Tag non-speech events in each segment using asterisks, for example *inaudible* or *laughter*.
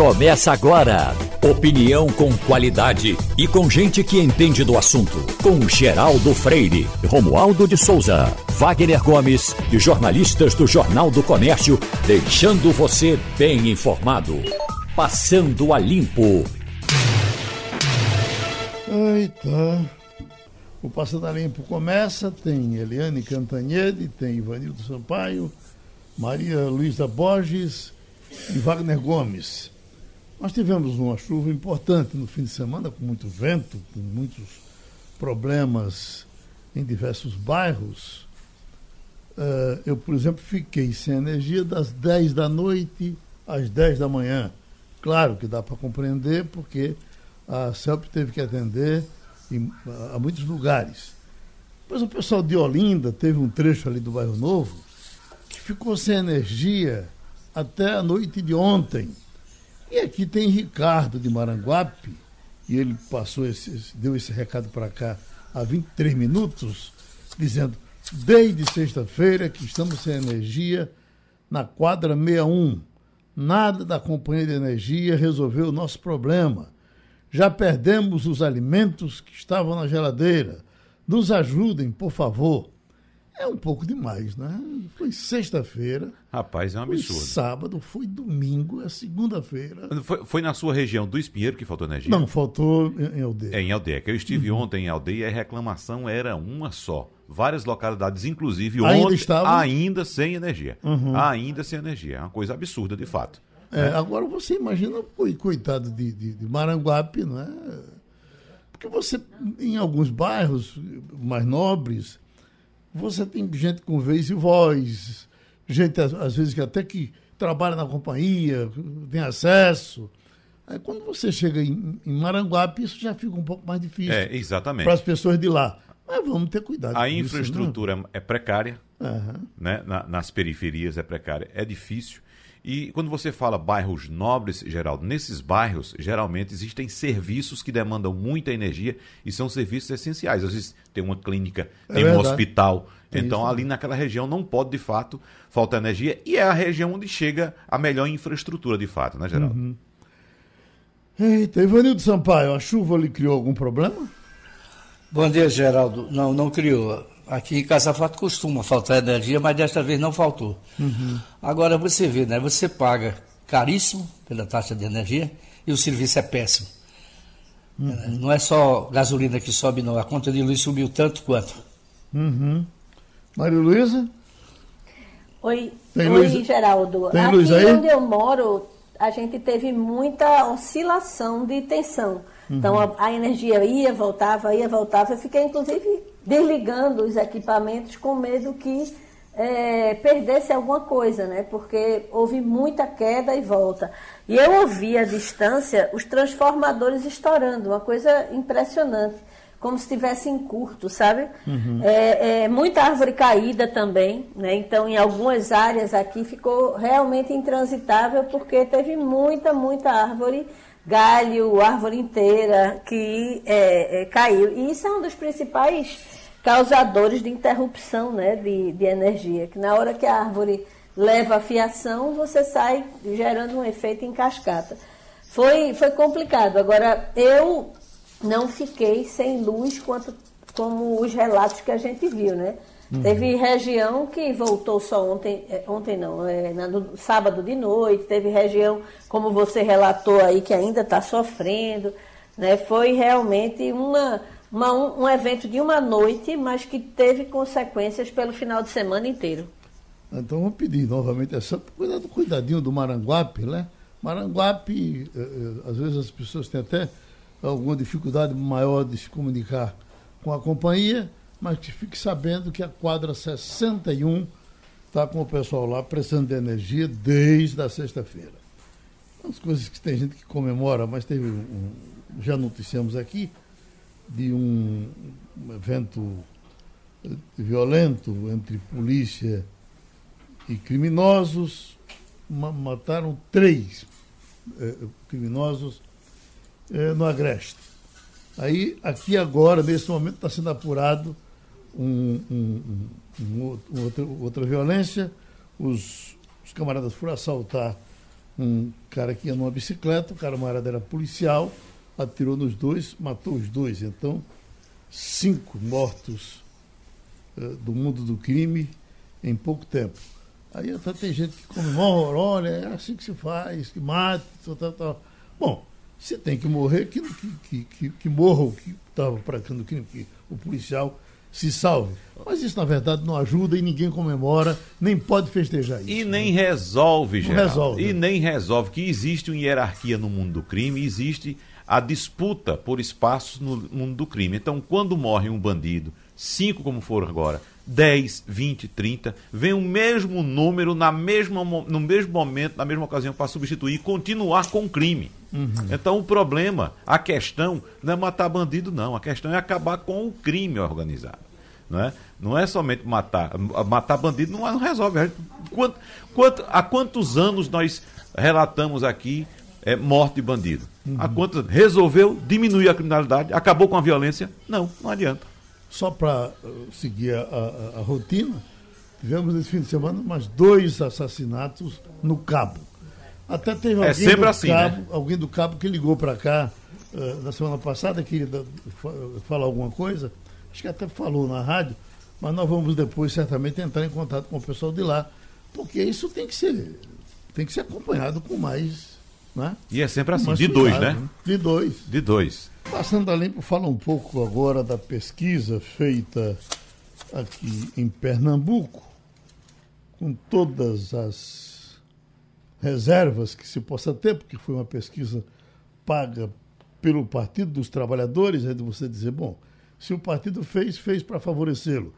Começa agora. Opinião com qualidade e com gente que entende do assunto. Com Geraldo Freire, Romualdo de Souza, Wagner Gomes e jornalistas do Jornal do Comércio, deixando você bem informado. Passando a limpo. Eita. O Passando a Limpo começa, tem Eliane Cantanhede, tem Ivanildo Sampaio, Maria Luísa Borges e Wagner Gomes. Nós tivemos uma chuva importante no fim de semana, com muito vento, com muitos problemas em diversos bairros. Uh, eu, por exemplo, fiquei sem energia das 10 da noite às 10 da manhã. Claro que dá para compreender, porque a CELP teve que atender em, a, a muitos lugares. Mas o pessoal de Olinda teve um trecho ali do Bairro Novo que ficou sem energia até a noite de ontem. E aqui tem Ricardo de Maranguape, e ele passou esse, deu esse recado para cá há 23 minutos, dizendo: desde sexta-feira que estamos sem energia na quadra 61. Nada da companhia de energia resolveu o nosso problema. Já perdemos os alimentos que estavam na geladeira. Nos ajudem, por favor. É um pouco demais, né? Foi sexta-feira. Rapaz, é um absurdo. Foi sábado, foi domingo, é segunda-feira. Foi, foi, na sua região do Espinheiro que faltou energia? Não, faltou em Aldeia. É em Aldeia. Eu estive uhum. ontem em Aldeia e a reclamação era uma só. Várias localidades, inclusive ainda ontem, estavam... ainda sem energia. Uhum. Ainda sem energia. É uma coisa absurda, de fato. É, é. Agora você imagina, coitado de, de, de Maranguape, não é? Porque você, em alguns bairros mais nobres, você tem gente com vez e voz, gente às vezes que até que trabalha na companhia, tem acesso. Aí quando você chega em, em Maranguape, isso já fica um pouco mais difícil. É, exatamente. Para as pessoas de lá. Mas vamos ter cuidado. A infraestrutura isso, é precária, uhum. né? Na, nas periferias é precária, é difícil. E quando você fala bairros nobres, Geraldo, nesses bairros geralmente existem serviços que demandam muita energia e são serviços essenciais. Às vezes tem uma clínica, é tem verdade. um hospital. Tem então, isso, ali naquela região não pode, de fato, faltar energia. E é a região onde chega a melhor infraestrutura, de fato, né, Geraldo? Uhum. Eita, Ivanildo Sampaio, a chuva lhe criou algum problema? Bom dia, Geraldo. Não, não criou. Aqui em Casa Fato costuma faltar energia, mas desta vez não faltou. Uhum. Agora você vê, né? Você paga caríssimo pela taxa de energia e o serviço é péssimo. Uhum. Não é só gasolina que sobe, não. A conta de luz subiu tanto quanto. Uhum. Maria Luísa? Oi, Tem Oi luz? Geraldo. Tem Aqui luz aí? onde eu moro, a gente teve muita oscilação de tensão. Então uhum. a, a, energia ia, voltava, ia, voltava. Eu fiquei, inclusive, desligando os equipamentos com medo que é, perdesse alguma coisa, né? Porque houve muita queda e volta. E eu ouvi à distância os transformadores estourando, uma coisa impressionante, como se estivesse em curto, sabe? Uhum. É, é, muita árvore caída também, né? Então, em algumas áreas aqui ficou realmente intransitável porque teve muita, muita árvore galho, árvore inteira que é, é, caiu. E isso é um dos principais causadores de interrupção né, de, de energia, que na hora que a árvore leva a fiação, você sai gerando um efeito em cascata. Foi, foi complicado. Agora, eu não fiquei sem luz quanto como os relatos que a gente viu, né? Teve região que voltou só ontem, é, ontem não, é, no sábado de noite, teve região, como você relatou aí, que ainda está sofrendo. Né? Foi realmente uma, uma, um, evento de uma noite, mas que teve consequências pelo final de semana inteiro. Então vamos pedir novamente essa cuidado, cuidadinho do Maranguape, né? Maranguape, eh, eh, às vezes as pessoas têm até alguma dificuldade maior de se comunicar com a companhia mas que fique sabendo que a quadra 61 está com o pessoal lá precisando de energia desde a sexta-feira. As coisas que tem gente que comemora, mas teve um, já noticiamos aqui de um, evento violento entre polícia e criminosos. Mataram três eh, criminosos eh, no Agreste. Aí, aqui agora, nesse momento, está sendo apurado um, um, um, outra, outra violência. Os, os camaradas foram assaltar um cara que ia numa bicicleta, o camarada era policial, atirou nos dois, matou os dois. Então, cinco mortos uh, do mundo do crime em pouco tempo. Aí até tem gente que comemora, olha, é assim que se faz, que mate, tal, tal, tal. Bom, se tem que morrer, que, que, que, que o que estava praticando crime, que o policial se salve. Mas isso, na verdade, não ajuda e ninguém comemora, nem pode festejar isso. E nem né? resolve, Geraldo. resolve. E nem resolve que existe uma hierarquia no mundo do crime, existe a disputa por espaços no mundo do crime. Então, quando morre um bandido, cinco como foram agora, 10, 20, 30, vem o mesmo número na mesma, no mesmo momento, na mesma ocasião, para substituir e continuar com o crime. Uhum. Então o problema, a questão, não é matar bandido, não. A questão é acabar com o crime organizado. Não é, não é somente matar. Matar bandido não, não resolve. Quanto, quanto, há quantos anos nós relatamos aqui é, morte de bandido? Uhum. Há quantos resolveu diminuir a criminalidade? Acabou com a violência? Não, não adianta. Só para uh, seguir a, a, a rotina, tivemos nesse fim de semana mais dois assassinatos no Cabo. Até teve é alguém, é do, assim, cabo, né? alguém do Cabo que ligou para cá uh, na semana passada, queria falar alguma coisa, acho que até falou na rádio, mas nós vamos depois certamente entrar em contato com o pessoal de lá, porque isso tem que ser, tem que ser acompanhado com mais. Né? E é sempre assim, de dois, né? né? De dois. De dois. Passando a limpo, fala um pouco agora da pesquisa feita aqui em Pernambuco, com todas as reservas que se possa ter, porque foi uma pesquisa paga pelo Partido dos Trabalhadores, é de você dizer, bom, se o partido fez, fez para favorecê-lo.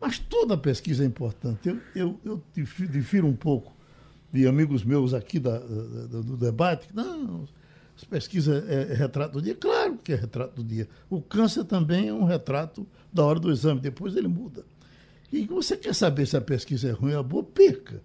Mas toda pesquisa é importante. Eu, eu, eu difiro um pouco de amigos meus aqui da, da, do debate, não, as pesquisas é, é retrato do dia. Claro que é retrato do dia. O câncer também é um retrato da hora do exame, depois ele muda. E você quer saber se a pesquisa é ruim ou boa, perca.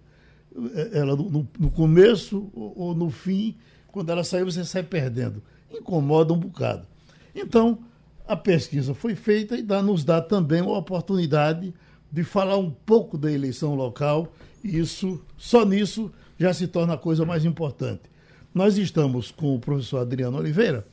É, ela no, no começo ou no fim, quando ela saiu, você sai perdendo. Incomoda um bocado. Então, a pesquisa foi feita e dá, nos dá também uma oportunidade de falar um pouco da eleição local, e isso, só nisso, já se torna a coisa mais importante. Nós estamos com o professor Adriano Oliveira.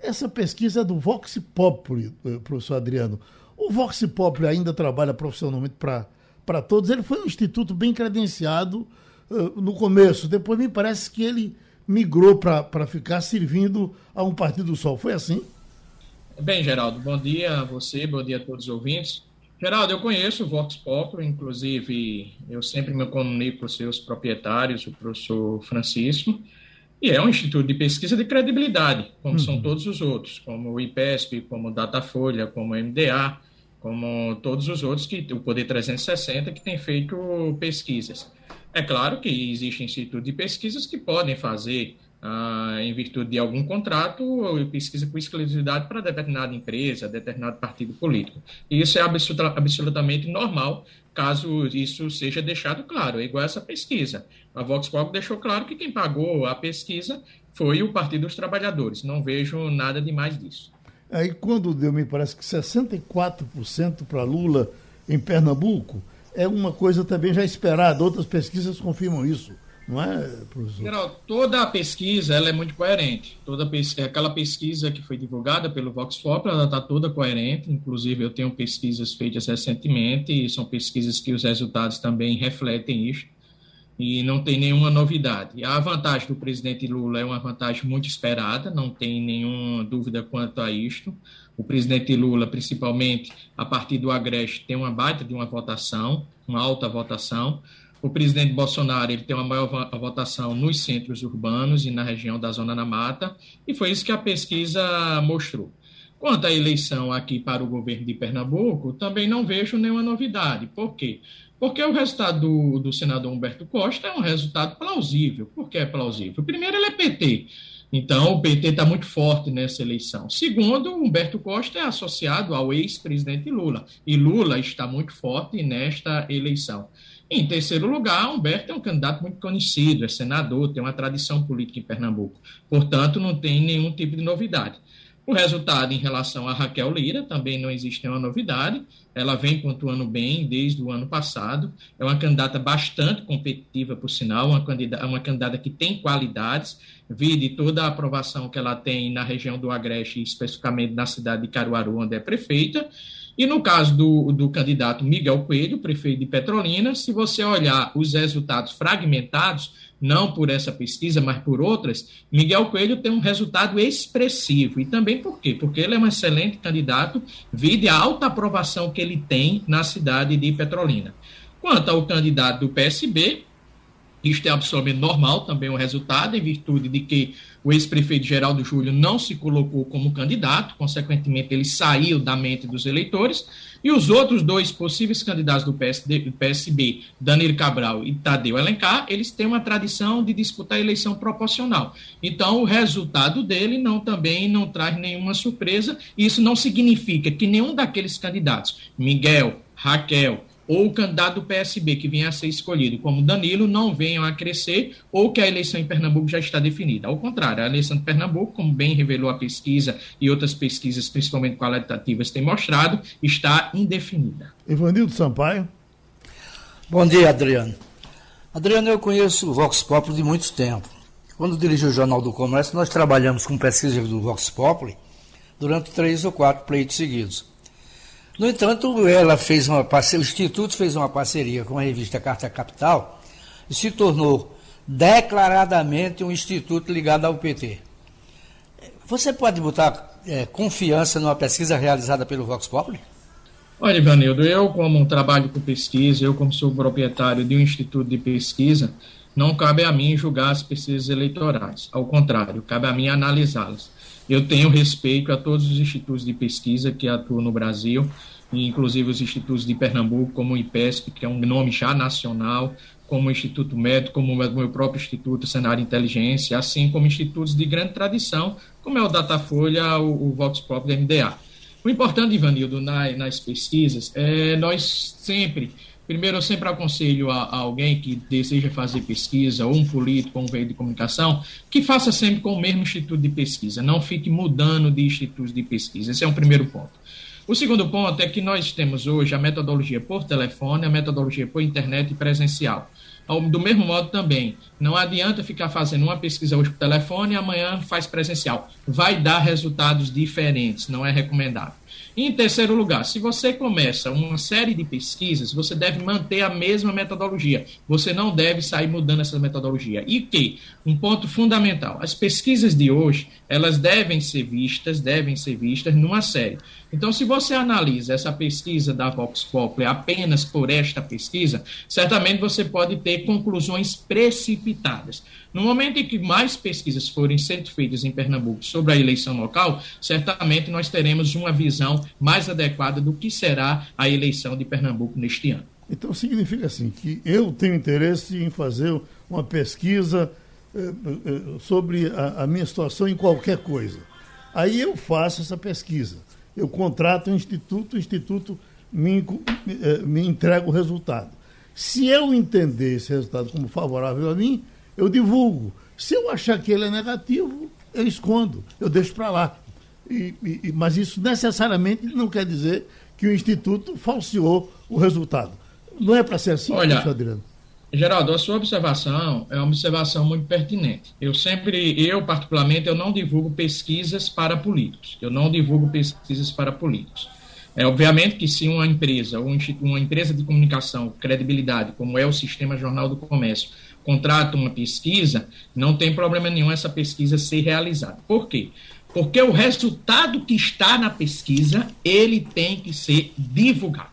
Essa pesquisa é do Vox Populi, eh, professor Adriano. O Vox Populi ainda trabalha profissionalmente para todos. Ele foi um instituto bem credenciado uh, no começo. Depois me parece que ele migrou para ficar servindo a um Partido Sol. Foi assim? Bem, Geraldo, bom dia a você, bom dia a todos os ouvintes. Geraldo, eu conheço o Vox Populi, inclusive eu sempre me comunico com seus proprietários, o professor Francisco, e é um instituto de pesquisa de credibilidade, como uhum. são todos os outros, como o IPESP, como o Datafolha, como o MDA, como todos os outros, que o Poder 360, que tem feito pesquisas. É claro que existem institutos de pesquisas que podem fazer, ah, em virtude de algum contrato, pesquisa por exclusividade para determinada empresa, determinado partido político. E isso é absolutamente normal, caso isso seja deixado claro. É igual essa pesquisa. A Vox Populi deixou claro que quem pagou a pesquisa foi o Partido dos Trabalhadores. Não vejo nada de mais disso. Aí quando deu, me parece que 64% para Lula em Pernambuco, é uma coisa também já esperada. Outras pesquisas confirmam isso. Não é, professor? Geral, toda a pesquisa ela é muito coerente. Toda aquela pesquisa que foi divulgada pelo Vox Populi, ela está toda coerente. Inclusive, eu tenho pesquisas feitas recentemente e são pesquisas que os resultados também refletem isso e não tem nenhuma novidade. A vantagem do presidente Lula é uma vantagem muito esperada, não tem nenhuma dúvida quanto a isto. O presidente Lula, principalmente a partir do Agreste, tem uma baita de uma votação, uma alta votação. O presidente Bolsonaro ele tem uma maior votação nos centros urbanos e na região da Zona da Mata, e foi isso que a pesquisa mostrou. Quanto à eleição aqui para o governo de Pernambuco, também não vejo nenhuma novidade. Por quê? Porque o resultado do, do senador Humberto Costa é um resultado plausível. Por que é plausível? Primeiro, ele é PT. Então, o PT está muito forte nessa eleição. Segundo, Humberto Costa é associado ao ex-presidente Lula. E Lula está muito forte nesta eleição. Em terceiro lugar, Humberto é um candidato muito conhecido, é senador, tem uma tradição política em Pernambuco. Portanto, não tem nenhum tipo de novidade. O resultado em relação a Raquel Lira também não existe nenhuma novidade. Ela vem pontuando bem desde o ano passado. É uma candidata bastante competitiva, por sinal, uma candidata, uma candidata que tem qualidades, vide toda a aprovação que ela tem na região do Agreste, especificamente na cidade de Caruaru, onde é prefeita. E no caso do, do candidato Miguel Coelho, prefeito de Petrolina, se você olhar os resultados fragmentados, não por essa pesquisa, mas por outras, Miguel Coelho tem um resultado expressivo. E também por quê? Porque ele é um excelente candidato, vide a alta aprovação que ele tem na cidade de Petrolina. Quanto ao candidato do PSB, isto é absolutamente normal também o resultado, em virtude de que o ex-prefeito Geraldo Júlio não se colocou como candidato, consequentemente, ele saiu da mente dos eleitores, e os outros dois possíveis candidatos do, PSD, PSB, Danilo Cabral e Tadeu Alencar, eles têm uma tradição de disputar a eleição proporcional. Então, o resultado dele não também não traz nenhuma surpresa, isso não significa que nenhum daqueles candidatos, Miguel, Raquel, ou o candidato do PSB que venha a ser escolhido, como Danilo, não venham a crescer ou que a eleição em Pernambuco já está definida. Ao contrário, a eleição de Pernambuco, como bem revelou a pesquisa e outras pesquisas, principalmente qualitativas, têm mostrado, está indefinida. Ivanildo Sampaio. Bom dia, Adriano. Adriano, eu conheço o Vox Populi de muito tempo. Quando dirigi o Jornal do Comércio, nós trabalhamos com pesquisa do Vox Populi durante três ou quatro pleitos seguidos. No entanto, ela fez uma parceria, o Instituto fez uma parceria com a revista Carta Capital e se tornou declaradamente um instituto ligado ao PT. Você pode botar é, confiança numa pesquisa realizada pelo Vox Populi? Olha, Ivanildo, eu como trabalho com pesquisa, eu como sou proprietário de um instituto de pesquisa, não cabe a mim julgar as pesquisas eleitorais. Ao contrário, cabe a mim analisá-las. Eu tenho respeito a todos os institutos de pesquisa que atuam no Brasil, inclusive os institutos de Pernambuco, como o IPESP, que é um nome já nacional, como o Instituto Médico, como o meu próprio Instituto Cenário Inteligência, assim como institutos de grande tradição, como é o Datafolha, o, o Vox Pop da MDA. O importante, Ivanildo, na, nas pesquisas, é nós sempre Primeiro, eu sempre aconselho a, a, alguém que deseja fazer pesquisa, ou um político, ou um veio de comunicação, que faça sempre com o mesmo instituto de pesquisa, não fique mudando de institutos de pesquisa. Esse é um primeiro ponto. O segundo ponto é que nós temos hoje a metodologia por telefone, a metodologia por internet e presencial. Do mesmo modo também, não adianta ficar fazendo uma pesquisa hoje por telefone e amanhã faz presencial. Vai dar resultados diferentes, não é recomendável. Em terceiro lugar, se você começa uma série de pesquisas, você deve manter a mesma metodologia. Você não deve sair mudando essa metodologia. E que, um ponto fundamental, as pesquisas de hoje, elas devem ser vistas, devem ser vistas numa série. Então, se você analisa essa pesquisa da Vox Populi apenas por esta pesquisa, certamente você pode ter conclusões precipitadas. No momento em que mais pesquisas forem sendo feitas em Pernambuco sobre a eleição local, certamente nós teremos uma visão mais adequada do que será a eleição de Pernambuco neste ano. Então significa assim que eu tenho interesse em fazer uma pesquisa eh, eh, sobre a, minha situação em qualquer coisa. Aí eu faço essa pesquisa. Eu contrato um instituto, o instituto me, eh, me entrega o resultado. Se eu entender esse resultado como favorável a mim, eu divulgo. Se eu achar que ele é negativo, eu escondo, eu deixo para lá. E, e, mas isso necessariamente não quer dizer que o Instituto falseou o resultado. Não é para ser assim, Olha, Adriano? Geraldo, a sua observação é uma observação muito pertinente. Eu sempre, eu particularmente, eu não divulgo pesquisas para políticos. Eu não divulgo pesquisas para políticos. É obviamente que se uma empresa, uma empresa de comunicação, credibilidade, como é o Sistema Jornal do Comércio, contrata uma pesquisa, não tem problema nenhum essa pesquisa ser realizada. Por quê? Porque o resultado que está na pesquisa, ele tem que ser divulgado.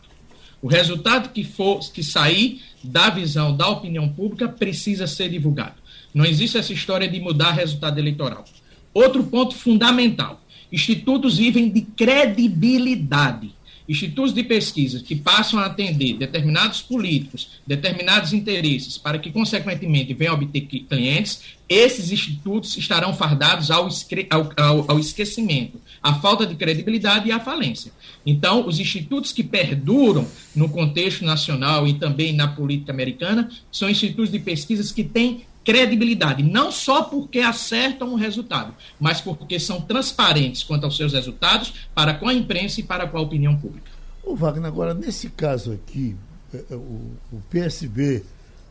O resultado que for que sair da visão da opinião pública precisa ser divulgado. Não existe essa história de mudar resultado eleitoral. Outro ponto fundamental: institutos vivem de credibilidade institutos de pesquisa que passam a atender determinados políticos, determinados interesses, para que, consequentemente, venham obter clientes, esses institutos estarão fardados ao, ao, ao, esquecimento, à falta de credibilidade e à falência. Então, os institutos que perduram no contexto nacional e também na política americana são institutos de pesquisas que têm credibilidade, não só porque acertam o resultado, mas porque são transparentes quanto aos seus resultados para com a imprensa e para com a opinião pública. O Wagner, agora, nesse caso aqui, é, é, o, o PSB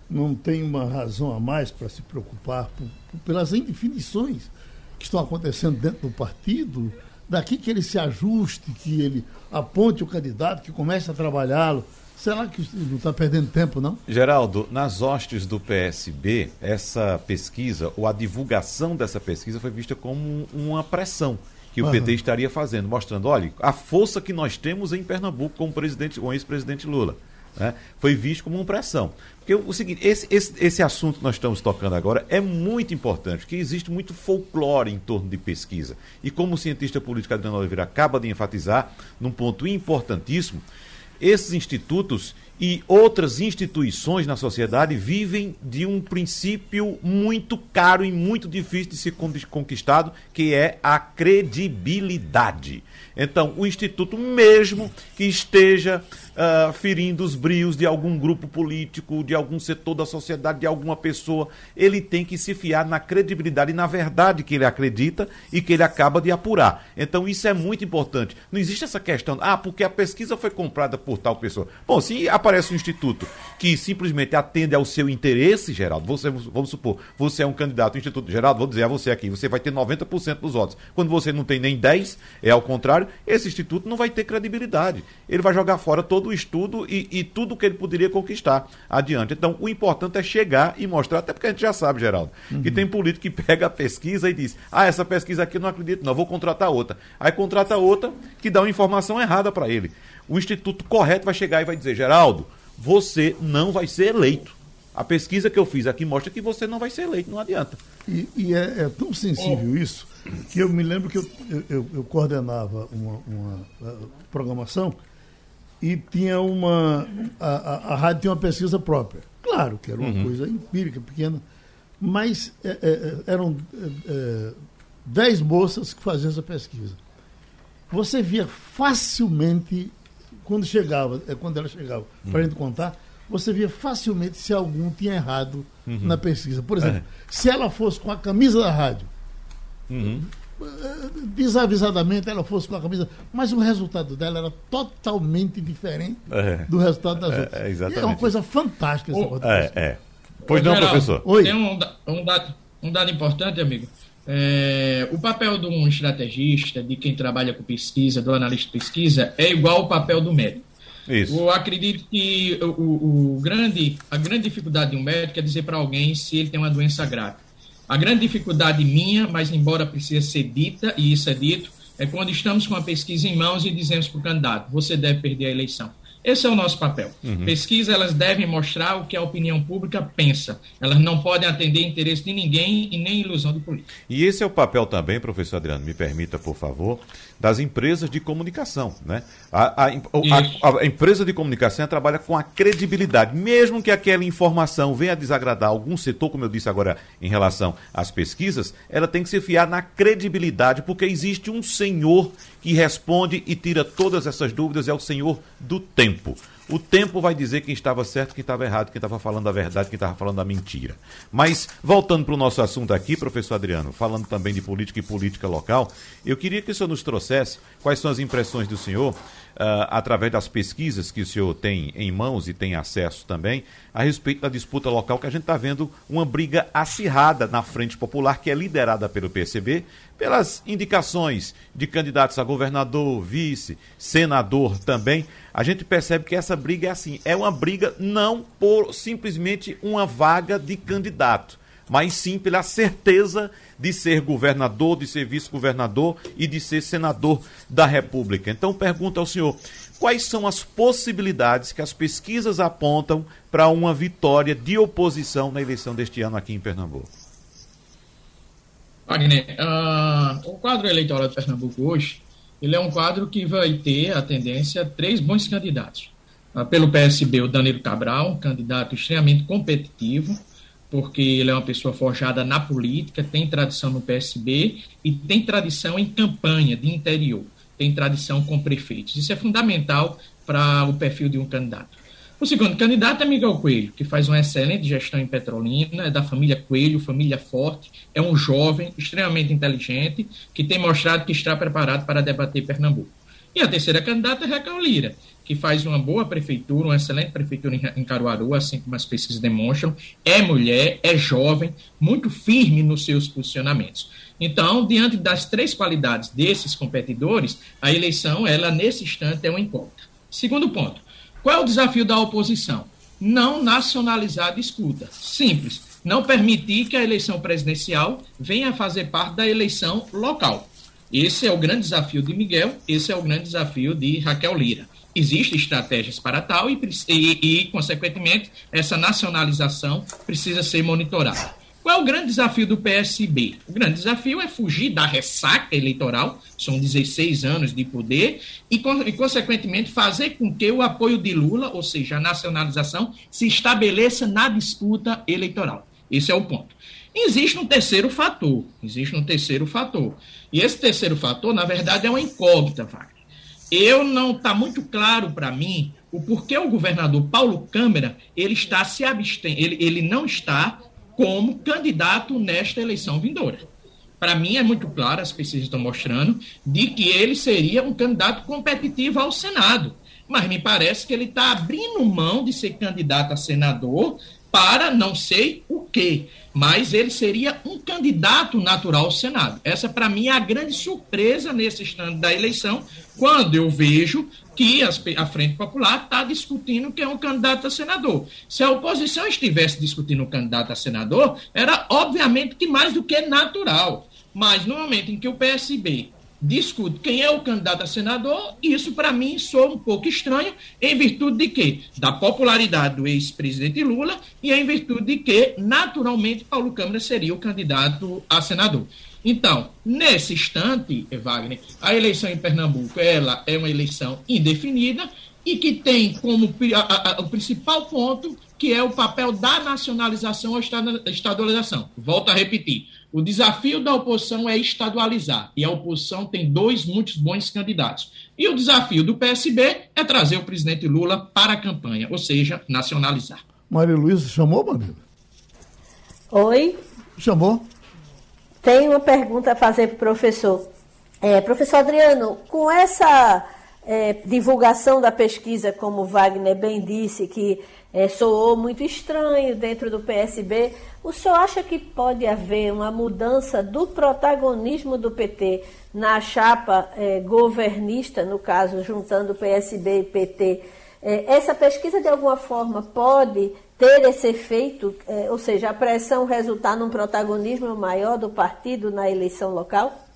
não tem uma razão a mais para se preocupar por, por, pelas indefinições que estão acontecendo dentro do partido, daqui que ele se ajuste, que ele aponte o candidato, que comece a trabalhá-lo. Será que não está perdendo tempo, não? Geraldo, nas hostes do PSB, essa pesquisa, ou a divulgação dessa pesquisa, foi vista como uma pressão que o uhum. PT estaria fazendo, mostrando, olha, a força que nós temos em Pernambuco com o presidente, com o ex-presidente Lula. Né? Foi visto como uma pressão. Porque o, o seguinte, esse, esse, esse assunto que nós estamos tocando agora é muito importante, porque existe muito folclore em torno de pesquisa. E como o cientista político Adriano Oliveira acaba de enfatizar, num ponto importantíssimo, esses institutos e outras instituições na sociedade vivem de um princípio muito caro e muito difícil de ser conquistado, que é a credibilidade. Então, o Instituto, mesmo que esteja uh, ferindo os brios de algum grupo político, de algum setor da sociedade, de alguma pessoa, ele tem que se fiar na credibilidade e na verdade que ele acredita e que ele acaba de apurar. Então, isso é muito importante. Não existe essa questão, ah, porque a pesquisa foi comprada por tal pessoa. Bom, se aparece um instituto que simplesmente atende ao seu interesse, Geraldo, você, vamos supor, você é um candidato ao Instituto Geraldo, vou dizer a você aqui, você vai ter 90% dos votos. Quando você não tem nem 10, é ao contrário, esse instituto não vai ter credibilidade. Ele vai jogar fora todo estudo e, e tudo que ele poderia conquistar adiante. Então, o importante é chegar e mostrar, até porque a gente já sabe, Geraldo, uhum. que tem político que pega a pesquisa e diz: ah, essa pesquisa aqui eu não acredito, não, vou contratar outra. Aí contrata outra que dá uma informação errada para ele. O instituto correto vai chegar e vai dizer: Geraldo, você não vai ser eleito. A pesquisa que eu fiz aqui mostra que você não vai ser eleito, não adianta. E, e é, é, tão sensível isso que eu me lembro que eu, eu, eu coordenava uma, uma, programação e tinha uma. A, a, a, rádio tinha uma pesquisa própria. Claro que era uma uhum. coisa empírica, pequena, mas é, é, é eram é, é, dez moças que faziam essa pesquisa. Você via facilmente, quando chegava, é, quando ela chegava, uhum. para a gente contar, você via facilmente se algum tinha errado uhum. na pesquisa. Por exemplo, se ela fosse com a camisa da rádio, uhum desavisadamente ela fosse com a camisa, mas o resultado dela era totalmente diferente é. do resultado das é, outras. É, exatamente. é uma coisa fantástica essa o, é, é. Pois não, professor. Oi. Tem um, um, dado, um dado importante, amigo. É, o papel de um estrategista, de quem trabalha com pesquisa, do analista de pesquisa, é igual ao papel do médico. Isso. Eu acredito que o, o, o grande, a grande dificuldade de um médico é dizer para alguém se ele tem uma doença grave. A grande dificuldade minha, mas embora precise ser dita, e isso é dito, é quando estamos com a pesquisa em mãos e dizemos para o candidato: você deve perder a eleição. Esse é o nosso papel. Uhum. Pesquisas elas devem mostrar o que a opinião pública pensa. Elas não podem atender interesse de ninguém e nem ilusão do político. E esse é o papel também, professor Adriano, me permita, por favor, das empresas de comunicação. Né? A, a, a, a, empresa de comunicação trabalha com a credibilidade. Mesmo que aquela informação venha a desagradar algum setor, como eu disse agora em relação às pesquisas, ela tem que se fiar na credibilidade, porque existe um senhor que responde e tira todas essas dúvidas, é o senhor do tempo. O tempo vai dizer quem estava certo, quem estava errado, quem estava falando a verdade, quem estava falando a mentira. Mas, voltando para o nosso assunto aqui, professor Adriano, falando também de política e política local, eu queria que o senhor nos trouxesse quais são as impressões do senhor através das pesquisas que o senhor tem em mãos e tem acesso também, a respeito da disputa local, que a gente está vendo uma briga acirrada na Frente Popular, que é liderada pelo PCB, pelas indicações de candidatos a governador, vice, senador também. A gente percebe que essa briga é assim, é uma briga não por simplesmente uma vaga de candidato mas sim pela certeza de ser governador, de ser vice-governador e de ser senador da República. Então, pergunto ao senhor: quais são as possibilidades que as pesquisas apontam para uma vitória de oposição na eleição deste ano aqui em Pernambuco? Wagner, uh, o quadro eleitoral de Pernambuco hoje, ele é um quadro que vai ter a tendência três bons candidatos. Uh, pelo PSB, o Danilo Cabral, um candidato extremamente competitivo, porque ele é uma pessoa forjada na política, tem tradição no PSB e tem tradição em campanha de interior, tem tradição com prefeitos. Isso é fundamental para o perfil de um candidato. O segundo candidato é Miguel Coelho, que faz uma excelente gestão em Petrolina, é da família Coelho, família forte, é um jovem extremamente inteligente, que tem mostrado que está preparado para debater Pernambuco. E a terceira candidata é Raquel Lira, que faz uma boa prefeitura, uma excelente prefeitura em Caruaru, assim como as pesquisas demonstram, é mulher, é jovem, muito firme nos seus posicionamentos. Então, diante das três qualidades desses competidores, a eleição, ela nesse instante é uma incógnita. Segundo ponto, qual é o desafio da oposição? Não nacionalizar a disputa. Simples. Não permitir que a eleição presidencial venha a fazer parte da eleição local. Esse é o grande desafio de Miguel, esse é o grande desafio de Raquel Lira. Existem estratégias para tal e, e, e consequentemente, essa nacionalização precisa ser monitorada. Qual é o grande desafio do PSB? O grande desafio é fugir da ressaca eleitoral, são 16 anos de poder, e, e, consequentemente, fazer com que o apoio de Lula, ou seja, a nacionalização, se estabeleça na disputa eleitoral. Esse é o ponto. Existe um terceiro fator, existe um terceiro fator. E esse terceiro fator, na verdade, é uma incógnita, Wagner. Eu não está muito claro para mim o porquê o governador Paulo Câmara ele está se abstendo, ele, ele não está como candidato nesta eleição vindoura. Para mim é muito claro, as pesquisas estão mostrando, de que ele seria um candidato competitivo ao Senado. Mas me parece que ele está abrindo mão de ser candidato a senador para não sei o quê. Mas ele seria um candidato natural ao Senado. Essa, para mim, é a grande surpresa nesse instante da eleição, quando eu vejo que a Frente Popular está discutindo que é um candidato a senador. Se a oposição estivesse discutindo um candidato a senador, era obviamente que mais do que natural. Mas no momento em que o PSB discute quem é o candidato a senador, isso para mim soa um pouco estranho, em virtude de quê? Da popularidade do ex-presidente Lula e em virtude de que, naturalmente, Paulo Câmara seria o candidato a senador. Então, nesse instante, Wagner, a eleição em Pernambuco ela é uma eleição indefinida e que tem como a, a, o principal ponto que é o papel da nacionalização ou estadualização. Volto a repetir, o desafio da oposição é estadualizar, e a oposição tem dois muitos bons candidatos. E o desafio do PSB é trazer o presidente Lula para a campanha, ou seja, nacionalizar. Maria Luísa chamou, Maria? Oi? Chamou? Tem uma pergunta a fazer para o professor. É, professor Adriano, com essa é, divulgação da pesquisa, como Wagner bem disse, que é, soou muito estranho dentro do PSB, o senhor acha que pode haver uma mudança do protagonismo do PT na chapa é, governista, no caso, juntando PSB e PT? É, essa pesquisa, de alguma forma, pode ter esse efeito, é, ou seja, a pressão resultar num protagonismo maior do partido na eleição local?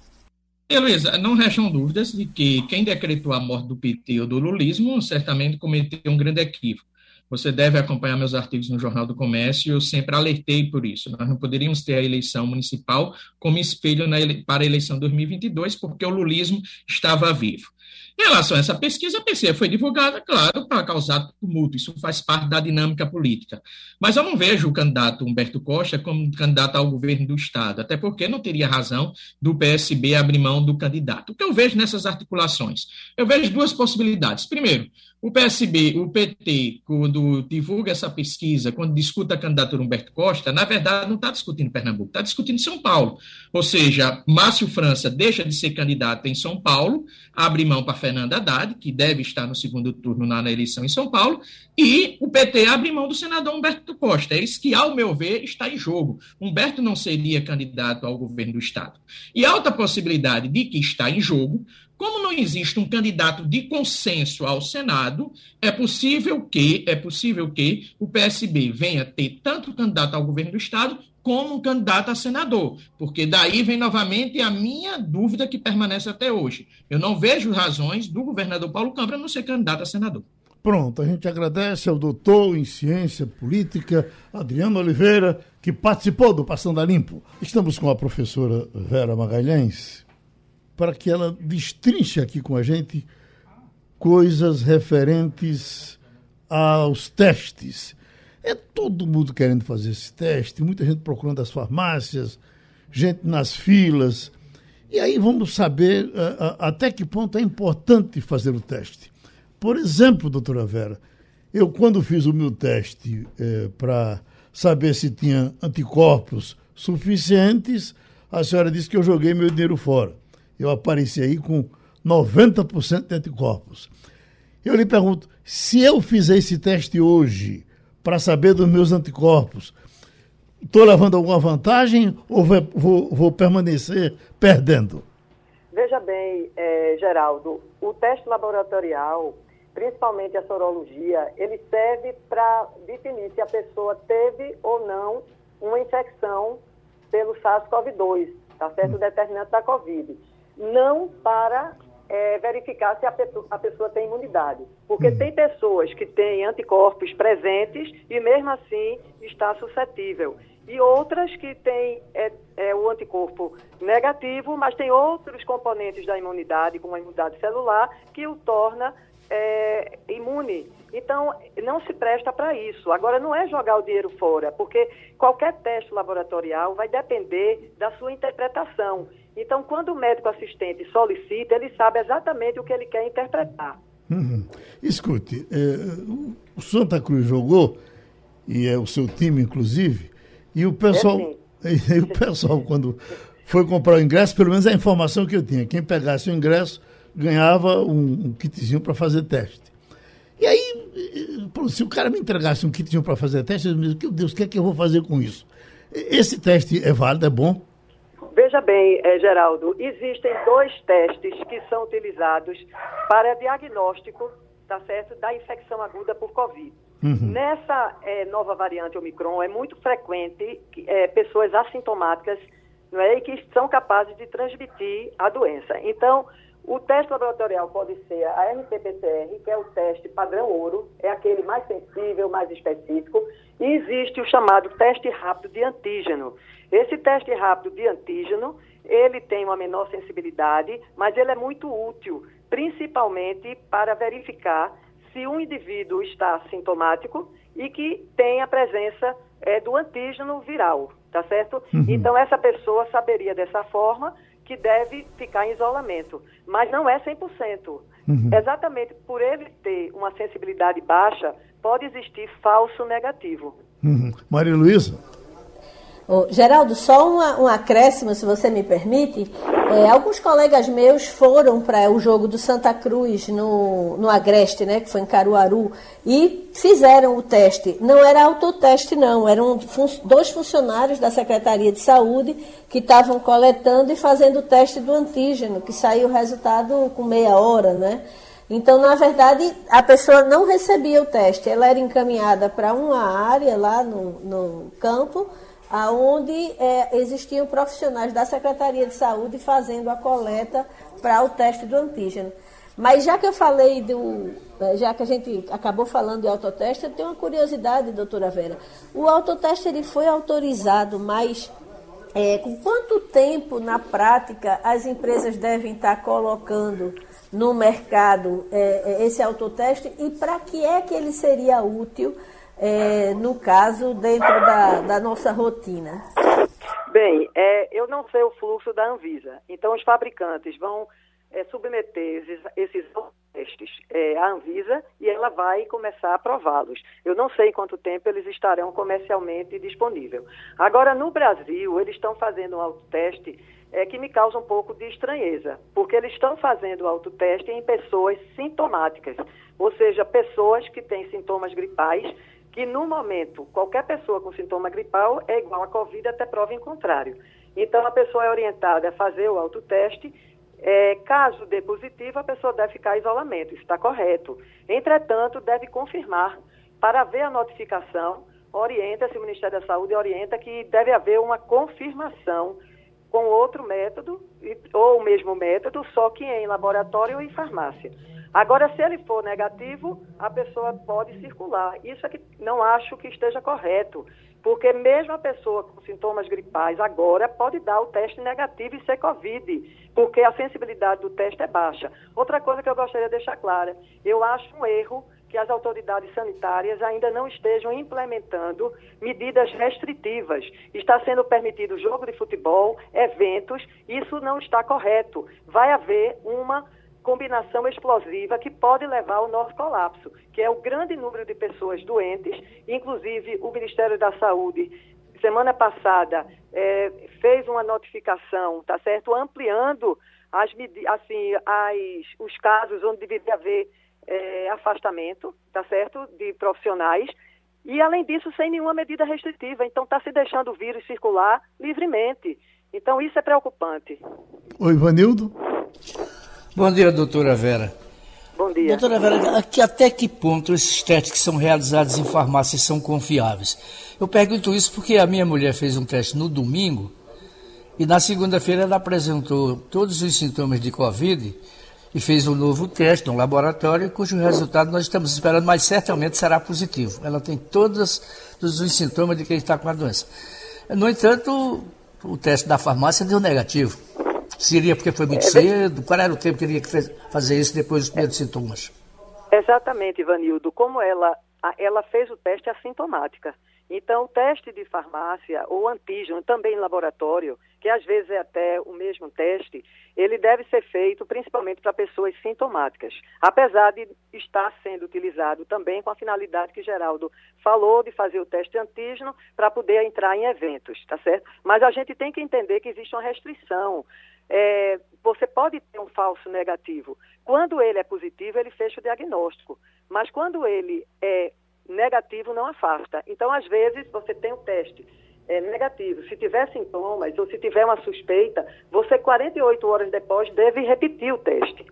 Heloísa, não restam dúvidas de que quem decretou a morte do PT ou do lulismo certamente cometeu um grande equívoco. Você deve acompanhar meus artigos no Jornal do Comércio, eu sempre alertei por isso. Nós não poderíamos ter a eleição municipal como espelho para a eleição 2022, porque o lulismo estava vivo. Em relação a essa pesquisa, a pesquisa foi divulgada, claro, para causar tumulto, isso faz parte da dinâmica política. Mas eu não vejo o candidato Humberto Costa como candidato ao governo do Estado, até porque não teria razão do PSB abrir mão do candidato. O que eu vejo nessas articulações? Eu vejo duas possibilidades. Primeiro, o PSB, o PT, quando divulga essa pesquisa, quando discuta a candidatura Humberto Costa, na verdade não está discutindo Pernambuco, está discutindo São Paulo. Ou seja, Márcio França deixa de ser candidato em São Paulo, abre mão para Fernanda Haddad, que deve estar no segundo turno na, na eleição em São Paulo, e o PT abre mão do senador Humberto Costa. É isso que, ao meu ver, está em jogo. Humberto não seria candidato ao governo do Estado. E a outra possibilidade de que está em jogo como não existe um candidato de consenso ao Senado, é possível que é possível que o PSB venha ter tanto candidato ao governo do estado como um candidato a senador, porque daí vem novamente a minha dúvida que permanece até hoje. Eu não vejo razões do governador Paulo Câmara não ser candidato a senador. Pronto, a gente agradece ao doutor em ciência política, Adriano Oliveira, que participou do Passando a Limpo. Estamos com a professora Vera Magalhães para que ela destrinche aqui com a gente coisas referentes aos testes. É todo mundo querendo fazer esse teste, muita gente procurando as farmácias, gente nas filas. E aí vamos saber uh, até que ponto é importante fazer o teste. Por exemplo, doutora Vera, Eu, quando fiz o meu teste é, para saber se tinha anticorpos suficientes, a senhora disse que eu joguei meu dinheiro fora. Eu apareci aí com 90% de anticorpos. Eu lhe pergunto, se eu fizer esse teste hoje para saber dos meus anticorpos, estou levando alguma vantagem ou vou, vou, permanecer perdendo? Veja bem, é, Geraldo, o teste laboratorial, principalmente a sorologia, ele serve para definir se a pessoa teve ou não uma infecção pelo SARS-CoV-2, tá certo? O determinante da Covid. Não para é, verificar se a, a, pessoa tem imunidade. Porque uhum. tem pessoas que têm anticorpos presentes e mesmo assim está suscetível e outras que têm é, é, o anticorpo negativo, mas tem outros componentes da imunidade, como a imunidade celular, que o torna é, imune. Então, não se presta para isso. Agora, não é jogar o dinheiro fora, porque qualquer teste laboratorial vai depender da sua interpretação. Então, quando o médico assistente solicita, ele sabe exatamente o que ele quer interpretar. Uhum. Escute, é, o Santa Cruz jogou, e é o seu time, inclusive, e o pessoal, é *laughs* e, o pessoal quando foi comprar o ingresso, pelo menos a informação que eu tinha, quem pegasse o ingresso ganhava um, um kitzinho para fazer teste. E aí, se o cara me entregasse um kitzinho para fazer teste, eu me disse, meu Deus, o que é que eu vou fazer com isso? Esse teste é válido, é bom? Veja bem, eh, Geraldo, existem dois testes que são utilizados para diagnóstico, tá certo, da infecção aguda por Covid. Uhum. Nessa é, nova variante Omicron, é muito frequente que, é, pessoas assintomáticas não é, e que são capazes de transmitir a doença. Então, o teste laboratorial pode ser a RT-PCR, que é o teste padrão ouro, é aquele mais sensível, mais específico, e existe o chamado teste rápido de antígeno. Esse teste rápido de antígeno, ele tem uma menor sensibilidade, mas ele é muito útil, principalmente para verificar se um indivíduo está sintomático e que tem a presença é, do antígeno viral, tá certo? Uhum. Então, essa pessoa saberia dessa forma que deve ficar em isolamento, mas não é 100%. Uhum. Exatamente por ele ter uma sensibilidade baixa, pode existir falso negativo. Uhum. Maria Luísa? Oh, Geraldo, só uma, um acréscimo, se você me permite. É, alguns colegas meus foram para o jogo do Santa Cruz no, no Agreste, né, que foi em Caruaru, e fizeram o teste. Não era autoteste, não, eram fun dois funcionários da Secretaria de Saúde que estavam coletando e fazendo o teste do antígeno, que saiu o resultado com meia hora, né? Então, na verdade, a pessoa não recebia o teste, ela era encaminhada para uma área lá no, no campo aonde é, existiam profissionais da Secretaria de Saúde fazendo a coleta para o teste do antígeno. Mas já que eu falei do. É, já que a gente acabou falando de autoteste, eu tenho uma curiosidade, doutora Vera. O autoteste ele foi autorizado, mas é, com quanto tempo na prática as empresas devem estar colocando no mercado é, é esse autoteste e para que é que ele seria útil? É, no caso, dentro da, da nossa rotina? Bem, é, eu não sei o fluxo da Anvisa. Então, os fabricantes vão é, submeter esses, esses testes é, à Anvisa e ela vai começar a aprová-los. Eu não sei quanto tempo eles estarão comercialmente disponíveis. Agora, no Brasil, eles estão fazendo um autoteste é, que me causa um pouco de estranheza, porque eles estão fazendo autoteste em pessoas sintomáticas, ou seja, pessoas que têm sintomas gripais que no momento qualquer pessoa com sintoma gripal é igual a Covid até prova em contrário. Então a pessoa é orientada a fazer o autoteste. É, caso dê positivo, a pessoa deve ficar em isolamento, está correto. Entretanto, deve confirmar para ver a notificação, orienta-se o Ministério da Saúde orienta que deve haver uma confirmação com outro método, ou o mesmo método, só que em laboratório ou em farmácia. Agora, se ele for negativo, a pessoa pode circular. Isso é que não acho que esteja correto, porque mesmo a pessoa com sintomas gripais agora pode dar o teste negativo e ser Covid, porque a sensibilidade do teste é baixa. Outra coisa que eu gostaria de deixar clara, eu acho um erro que as autoridades sanitárias ainda não estejam implementando medidas restritivas. Está sendo permitido jogo de futebol, eventos, isso não está correto. Vai haver uma combinação explosiva que pode levar ao nosso colapso, que é o grande número de pessoas doentes, inclusive o Ministério da Saúde semana passada é, fez uma notificação, tá certo, ampliando as, assim, as, os casos onde deveria haver é, afastamento, tá certo, de profissionais e além disso sem nenhuma medida restritiva. Então está se deixando o vírus circular livremente. Então isso é preocupante. Oi, Vanildo. Bom dia, doutora Vera. Bom dia. Doutora Vera, até que ponto esses testes que são realizados em farmácias são confiáveis? Eu pergunto isso porque a minha mulher fez um teste no domingo e na segunda-feira ela apresentou todos os sintomas de Covid e fez um novo teste no laboratório, cujo resultado nós estamos esperando, mas certamente será positivo. Ela tem todos, todos os sintomas de quem está com a doença. No entanto, o teste da farmácia deu negativo. Seria porque foi muito é, cedo? Qual era o tempo que teria que fazer isso depois dos primeiros sintomas? Exatamente, Ivanildo. Como ela, ela fez o teste assintomática. Então, o teste de farmácia ou antígeno, também em laboratório, que às vezes é até o mesmo teste, ele deve ser feito principalmente para pessoas sintomáticas, apesar de estar sendo utilizado também com a finalidade que Geraldo falou de fazer o teste antígeno para poder entrar em eventos, tá certo? Mas a gente tem que entender que existe uma restrição. É, você pode ter um falso negativo. Quando ele é positivo, ele fecha o diagnóstico. Mas quando ele é negativo, não afasta. Então, às vezes, você tem o um teste é, negativo. Se tiver sintomas ou se tiver uma suspeita, você 48 horas depois deve repetir o teste.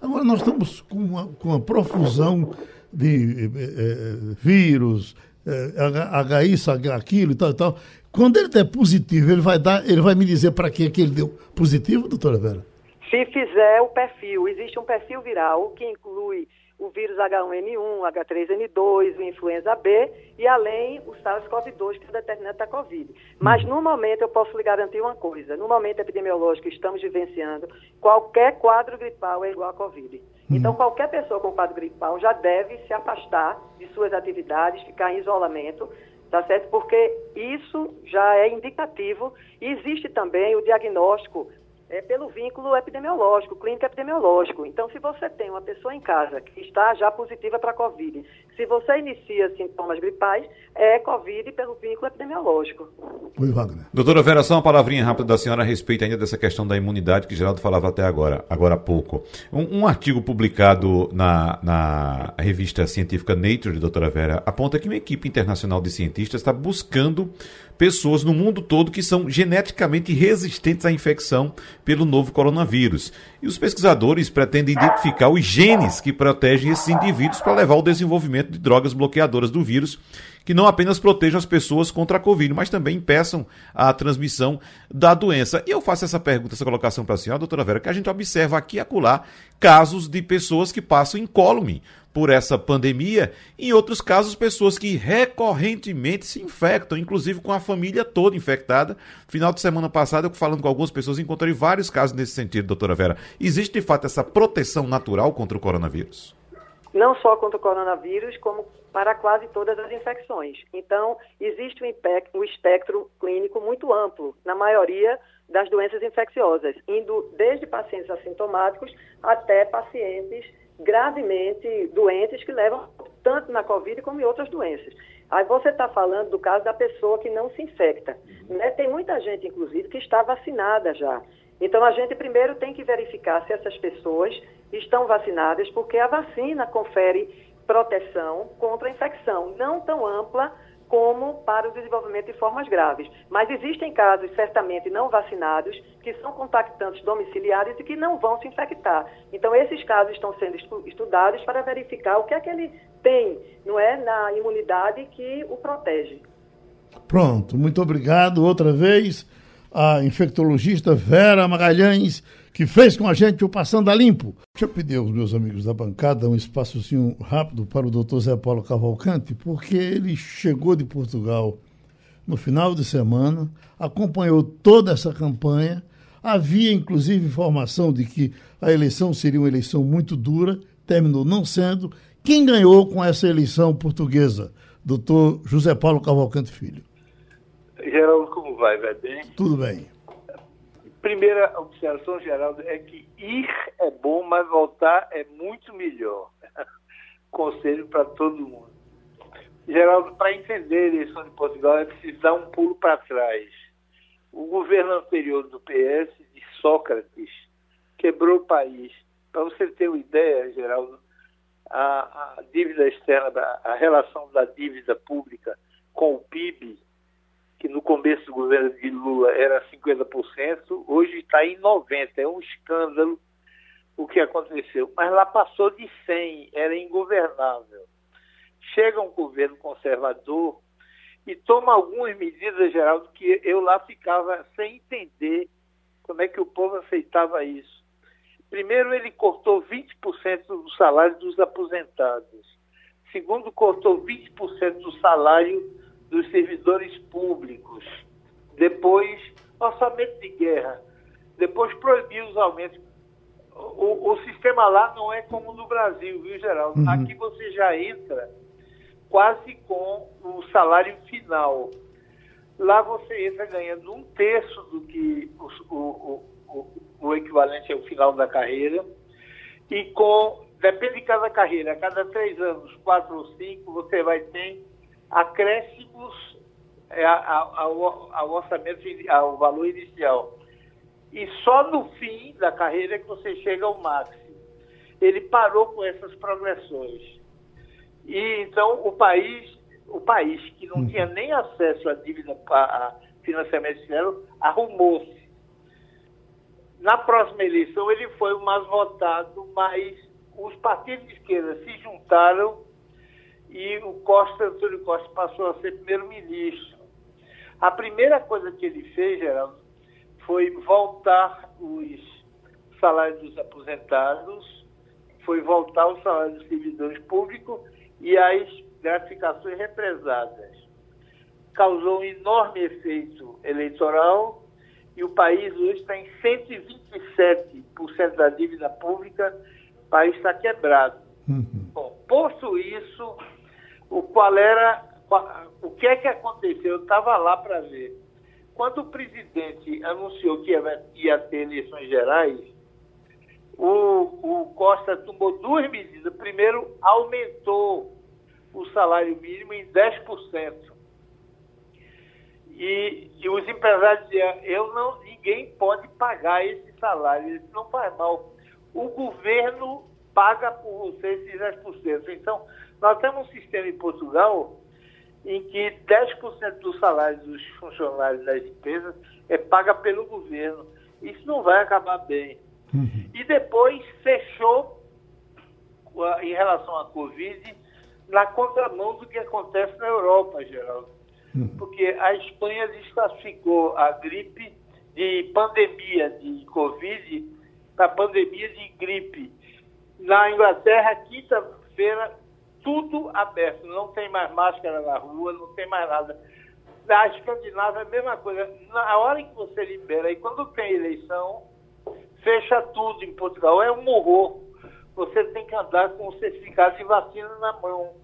Agora nós estamos com uma, com uma profusão de é, vírus, é, isso, aquilo e tal e tal. Quando ele der positivo, ele vai dar, ele vai me dizer para quem é que ele deu positivo, doutora Vera? Se fizer o perfil, existe um perfil viral que inclui o vírus H1N1, H3N2, o influenza B e além o SARS-CoV-2, que é o determinante da Covid. Mas no momento eu posso lhe garantir uma coisa, no momento epidemiológico que estamos vivenciando, qualquer quadro gripal é igual a Covid. Então qualquer pessoa com quadro gripal já deve se afastar de suas atividades, ficar em isolamento, tá certo? Porque isso já é indicativo e existe também o diagnóstico é pelo vínculo epidemiológico, clínico epidemiológico. Então, se você tem uma pessoa em casa que está já positiva para a Covid, se você inicia sintomas gripais, é Covid pelo vínculo epidemiológico. Oi, Wagner. Doutora Vera, só uma palavrinha rápida da senhora a respeito ainda dessa questão da imunidade que Geraldo falava até agora, agora há pouco. Um, um artigo publicado na, na revista científica Nature, doutora Vera, aponta que uma equipe internacional de cientistas está buscando pessoas no mundo todo que são geneticamente resistentes à infecção pelo novo coronavírus. E os pesquisadores pretendem identificar os genes que protegem esses indivíduos para levar ao desenvolvimento de drogas bloqueadoras do vírus, que não apenas protejam as pessoas contra a Covid, mas também impeçam a transmissão da doença. E eu faço essa pergunta, essa colocação para a senhora, doutora Vera, que a gente observa aqui e acolá casos de pessoas que passam incólume por essa pandemia, em outros casos, pessoas que recorrentemente se infectam, inclusive com a família toda infectada. Final de semana passada, eu falando com algumas pessoas, encontrei vários casos nesse sentido, doutora Vera. Existe de fato essa proteção natural contra o coronavírus? Não só contra o coronavírus, como para quase todas as infecções. Então, existe um espectro clínico muito amplo, na maioria das doenças infecciosas, indo desde pacientes assintomáticos até pacientes gravemente doentes que levam tanto na Covid como em outras doenças. Aí você está falando do caso da pessoa que não se infecta. Né? Tem muita gente, inclusive, que está vacinada já. Então a gente primeiro tem que verificar se essas pessoas estão vacinadas, porque a vacina confere proteção contra a infecção, não tão ampla como para o desenvolvimento de formas graves. Mas existem casos, certamente não vacinados, que são contactantes domiciliares e que não vão se infectar. Então, esses casos estão sendo estudados para verificar o que é que ele tem, não é, na imunidade que o protege. Pronto, muito obrigado outra vez a infectologista Vera Magalhães, que fez com a gente o Passando a Limpo. Deixa eu pedir aos meus amigos da bancada um espaçozinho rápido para o doutor Zé Paulo Cavalcante, porque ele chegou de Portugal no final de semana, acompanhou toda essa campanha. Havia, inclusive, informação de que a eleição seria uma eleição muito dura, terminou não sendo. Quem ganhou com essa eleição portuguesa? Doutor José Paulo Cavalcante Filho. Geraldo, como vai? Vai bem? Tudo bem. Primeira observação, Geraldo, é que ir é bom, mas voltar é muito melhor. *laughs* Conselho para todo mundo. Geraldo, para entender a eleição de Portugal é preciso dar um pulo para trás. O governo anterior do PS, de Sócrates, quebrou o país. Para você ter uma ideia, Geraldo, a, a dívida externa, a relação da dívida pública com o PIB que no começo do governo de Lula era 50%, hoje está em 90%. É um escândalo o que aconteceu. Mas lá passou de 100%, era ingovernável. Chega um governo conservador e toma algumas medidas, Geraldo, que eu lá ficava sem entender como é que o povo aceitava isso. Primeiro, ele cortou 20% do salário dos aposentados. Segundo, cortou 20% do salário dos servidores públicos. Depois, orçamento de guerra. Depois proibiu os aumentos. O, o sistema lá não é como no Brasil, viu, Geraldo? Uhum. Aqui você já entra quase com o salário final. Lá você entra ganhando um terço do que o, o, o, o equivalente ao final da carreira. E com, depende de cada carreira, a cada três anos, quatro ou cinco, você vai ter acréscimos é, ao, ao orçamento, ao valor inicial. E só no fim da carreira é que você chega ao máximo. Ele parou com essas progressões. E então o país, o país que não tinha nem acesso à dívida, a financiamento externo, arrumou-se. Na próxima eleição ele foi o mais votado, mas os partidos de esquerda se juntaram e o Costa, Antônio Costa, passou a ser primeiro-ministro. A primeira coisa que ele fez, Geraldo, foi voltar os salários dos aposentados, foi voltar os salários dos servidores públicos e as gratificações represadas. Causou um enorme efeito eleitoral e o país hoje está em 127% da dívida pública, o país está quebrado. Uhum. Bom, posto isso, o qual era o que é que aconteceu? Eu estava lá para ver. Quando o presidente anunciou que ia, ia ter eleições gerais, o, o, Costa tomou duas medidas. Primeiro, aumentou o salário mínimo em 10%. E, e os empresários diziam, eu não, ninguém pode pagar esse salário, isso não faz mal. O governo paga por você esses 10%. Então, nós temos um sistema em Portugal em que 10% do salário dos funcionários das empresas é paga pelo governo. Isso não vai acabar bem. Uhum. E depois fechou, em relação à Covid, na contramão do que acontece na Europa, Geraldo. Uhum. Porque a Espanha desclassificou a gripe de pandemia de Covid para pandemia de gripe. Na Inglaterra, quinta-feira, tudo aberto, não tem mais máscara na rua, não tem mais nada. Na Escandinávia é a mesma coisa. Na hora que você libera, e quando tem eleição, fecha tudo em Portugal. É um horror. Você tem que andar com o certificado de vacina na mão.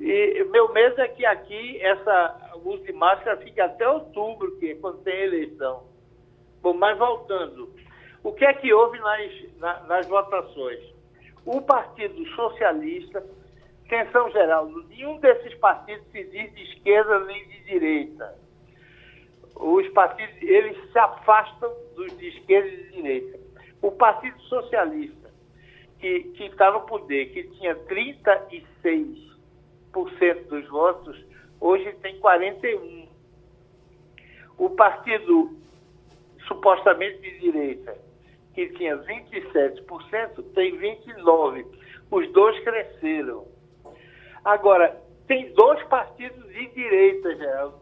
E meu medo é que aqui essa uso de máscara fique até outubro, que é quando tem eleição. Bom, mas voltando, o que é que houve nas, nas votações? O Partido Socialista, atenção geral, nenhum desses partidos se diz de esquerda nem de direita. Os partidos, eles se afastam dos de esquerda e de direita. O Partido Socialista, que está no poder, que tinha 36% dos votos, hoje tem 41%. O partido supostamente de direita, que tinha 27%, tem 29%. Os dois cresceram. Agora, tem dois partidos de direita, Geraldo.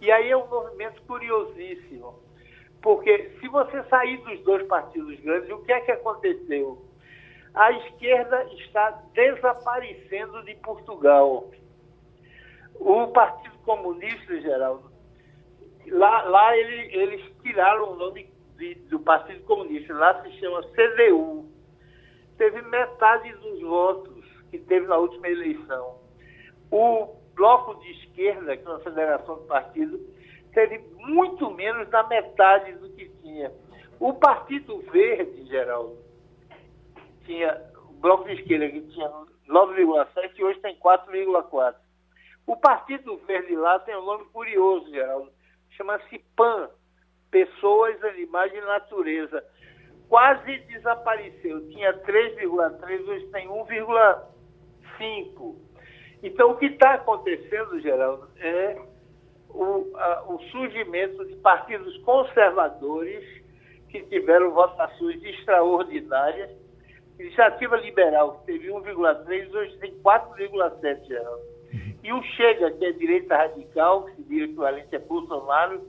E aí é um movimento curiosíssimo. Porque se você sair dos dois partidos grandes, o que é que aconteceu? A esquerda está desaparecendo de Portugal. O Partido Comunista, Geraldo, lá, lá ele, eles tiraram o nome do Partido Comunista, lá se chama CDU, teve metade dos votos que teve na última eleição. O bloco de esquerda, que é uma federação de partidos, teve muito menos da metade do que tinha. O Partido Verde, Geraldo, tinha o Bloco de Esquerda que tinha 9,7 e hoje tem 4,4. O Partido Verde lá tem um nome curioso, Geraldo. Chama-se PAN, Pessoas, Animais e Natureza. Quase desapareceu. Tinha 3,3, hoje tem 1,5. Então, o que está acontecendo, Geraldo, é o, a, o surgimento de partidos conservadores que tiveram votações extraordinárias. Iniciativa Liberal, teve 1,3, hoje tem 4,7, Geraldo. E o Chega, que é direita radical, que se diz equivalente a Bolsonaro,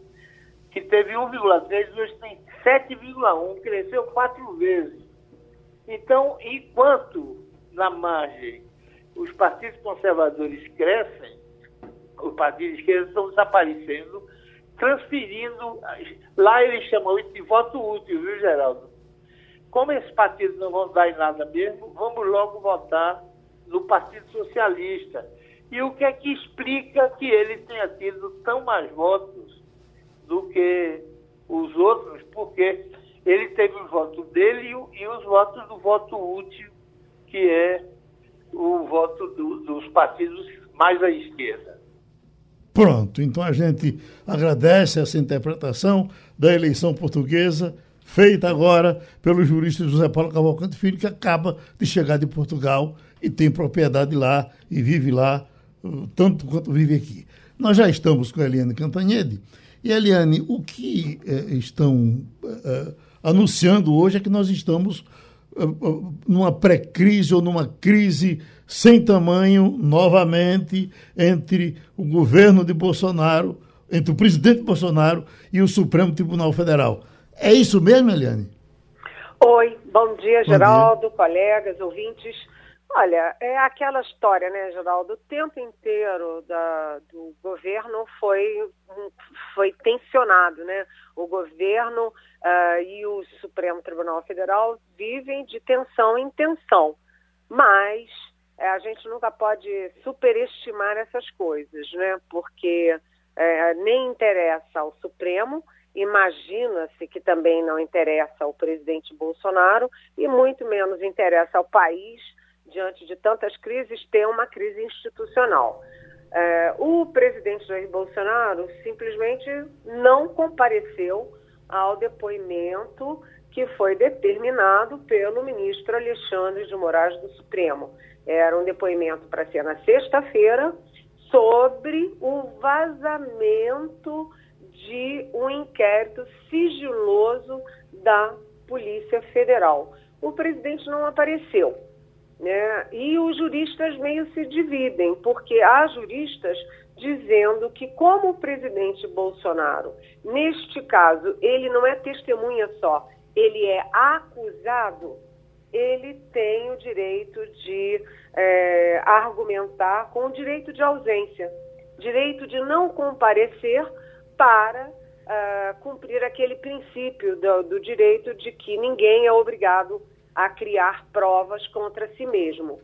que teve 1,3, hoje tem 7,1, cresceu quatro vezes. Então, enquanto na margem os partidos conservadores crescem, os partidos de esquerda estão desaparecendo, transferindo. Lá eles chamam isso de voto útil, viu, Geraldo? Como esses partidos não vão dar em nada mesmo, vamos logo votar no Partido Socialista. E o que é que explica que ele tenha tido tão mais votos do que os outros? Porque ele teve os votos dele e os votos do voto útil, que é o voto do, dos partidos mais à esquerda. Pronto, então a gente agradece essa interpretação da eleição portuguesa, feita agora pelo jurista José Paulo Cavalcante Filho, que acaba de chegar de Portugal e tem propriedade lá e vive lá, uh, tanto quanto vive aqui. Nós já estamos com a Eliane Cantanhede. E, Eliane, o que eh, estão eh, anunciando hoje é que nós estamos numa pré-crise ou numa crise sem tamanho, novamente, entre o governo de Bolsonaro, entre o presidente Bolsonaro e o Supremo Tribunal Federal. É isso mesmo, Eliane? Oi, bom dia, bom Geraldo, dia. colegas, ouvintes. Olha, é aquela história, né, Geraldo? O tempo inteiro da, do governo foi, foi tensionado, né? O governo uh, e o Supremo Tribunal Federal vivem de tensão em tensão. Mas é, a gente nunca pode superestimar essas coisas, né? Porque é, nem interessa ao Supremo, imagina-se que também não interessa ao presidente Bolsonaro e muito menos interessa ao país, diante de tantas crises, ter uma crise institucional. É, o presidente Jair Bolsonaro simplesmente não compareceu ao depoimento que foi determinado pelo ministro Alexandre de Moraes do Supremo. Era um depoimento para ser na sexta-feira sobre o vazamento de um inquérito sigiloso da Polícia Federal. O presidente não apareceu. Né? E os juristas meio se dividem, porque há juristas dizendo que, como o presidente Bolsonaro, neste caso, ele não é testemunha só, ele é acusado, ele tem o direito de é, argumentar com o direito de ausência, direito de não comparecer para uh, cumprir aquele princípio do, do direito de que ninguém é obrigado a criar provas contra si mesmo.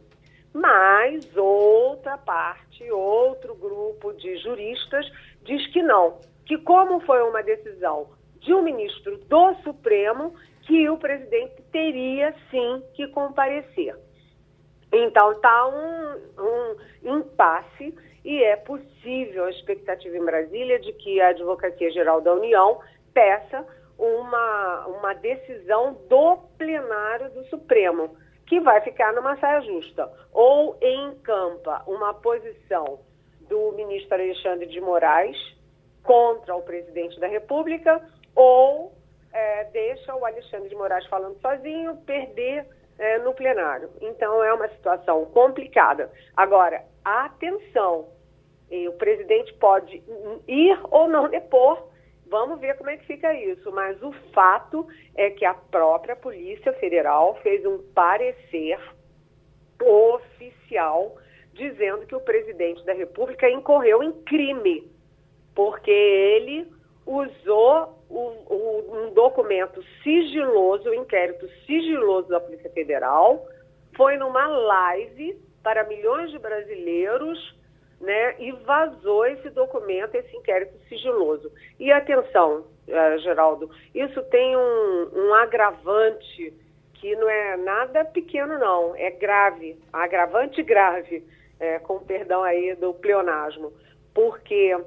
Mas outra parte, outro grupo de juristas diz que não, que como foi uma decisão de um ministro do Supremo, que o presidente teria sim que comparecer. Então está um, um impasse e é possível a expectativa em Brasília de que a Advocacia Geral da União peça uma, uma decisão do plenário do Supremo, que vai ficar numa saia justa. Ou encampa uma posição do ministro Alexandre de Moraes contra o presidente da República, ou é, deixa o Alexandre de Moraes falando sozinho perder é, no plenário. Então é uma situação complicada. Agora, atenção, o presidente pode ir ou não depor, vamos ver como é que fica isso. Mas o fato é que a própria Polícia Federal fez um parecer oficial dizendo que o presidente da República incorreu em crime, porque ele usou o, um documento sigiloso, um inquérito sigiloso da Polícia Federal, foi numa live para milhões de brasileiros né, e vazou esse documento, esse inquérito sigiloso. E atenção, uh, Geraldo, isso tem um, um, agravante que não é nada pequeno, não, é grave, agravante grave, é, com perdão aí do pleonasmo, porque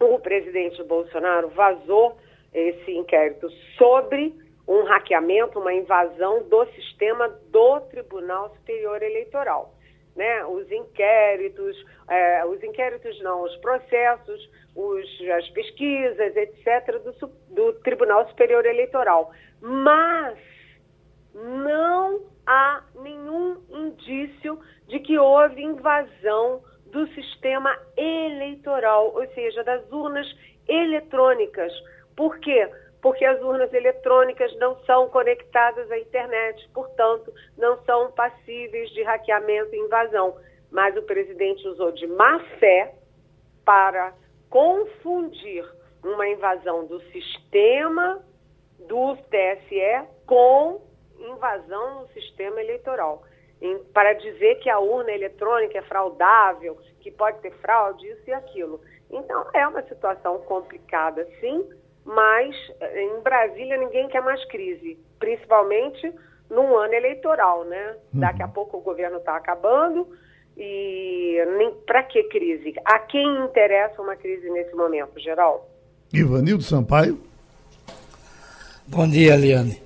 o presidente Bolsonaro vazou esse inquérito sobre um hackeamento, uma invasão do sistema do Tribunal Superior Eleitoral né, os inquéritos, é, os inquéritos não, os processos, os, as pesquisas, etc., do, do Tribunal Superior Eleitoral. Mas não há nenhum indício de que houve invasão do sistema eleitoral, ou seja, das urnas eletrônicas. Por quê? porque as urnas eletrônicas não são conectadas à internet, portanto, não são passíveis de hackeamento e invasão. Mas o presidente usou de má fé para confundir uma invasão do sistema do TSE com invasão no sistema eleitoral. Em, para dizer que a urna eletrônica é fraudável, que pode ter fraude, isso e aquilo. Então, é uma situação complicada, sim, mas eh, em Brasília ninguém quer mais crise, principalmente num ano eleitoral, né? Uhum. Daqui a pouco o governo está acabando e para que crise? A quem interessa uma crise nesse momento, Geral? Ivanildo Sampaio. Bom dia, Eliane.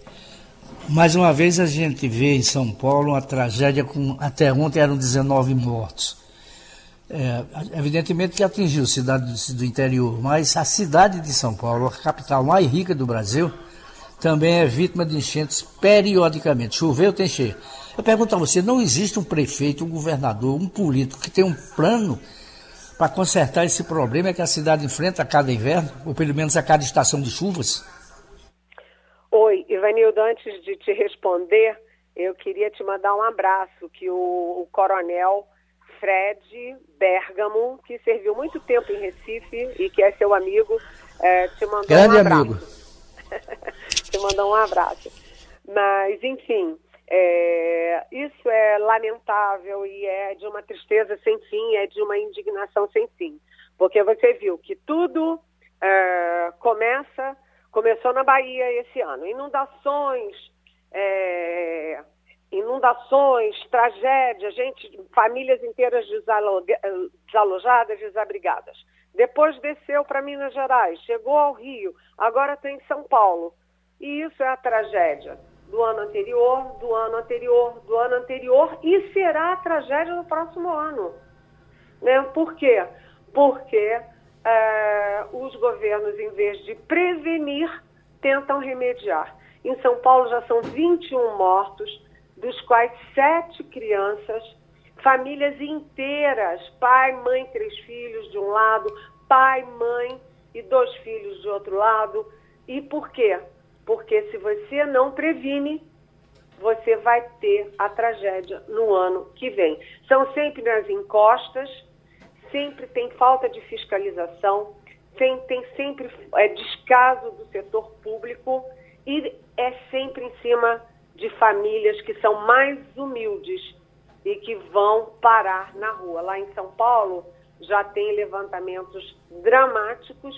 Mais uma vez a gente vê em São Paulo uma tragédia com até ontem eram 19 mortos. É, evidentemente que atingiu cidades do interior, mas a cidade de São Paulo, a capital mais rica do Brasil, também é vítima de enchentes periodicamente. Choveu, tem cheio. Eu pergunto a você, não existe um prefeito, um governador, um político que tem um plano para consertar esse problema que a cidade enfrenta a cada inverno, ou pelo menos a cada estação de chuvas? Oi, Ivanildo, antes de te responder, eu queria te mandar um abraço, que o, o coronel Fred Bergamo, que serviu muito tempo em Recife e que é seu amigo, é, te mandou Grande um abraço. amigo. *laughs* te mandou um abraço. Mas, enfim, é, isso é lamentável e é de uma tristeza sem fim, é de uma indignação sem fim. Porque você viu que tudo é, começa, começou na Bahia esse ano. Inundações, é, inundações, tragédia, gente, famílias inteiras desalojadas, desabrigadas. Depois desceu para Minas Gerais, chegou ao Rio, agora está em São Paulo. E isso é a tragédia do ano anterior, do ano anterior, do ano anterior e será a tragédia no próximo ano. Né? Por quê? Porque é, os governos, em vez de prevenir, tentam remediar. Em São Paulo já são 21 mortos, dos quais sete crianças, famílias inteiras, pai, mãe, três filhos de um lado, pai, mãe e dois filhos de outro lado. E por quê? Porque se você não previne, você vai ter a tragédia no ano que vem. São sempre nas encostas, sempre tem falta de fiscalização, tem, tem sempre é, descaso do setor público e é sempre em cima de famílias que são mais humildes e que vão parar na rua. Lá em São Paulo já tem levantamentos dramáticos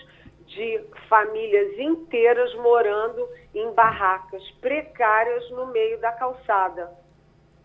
de famílias inteiras morando em barracas precárias no meio da calçada.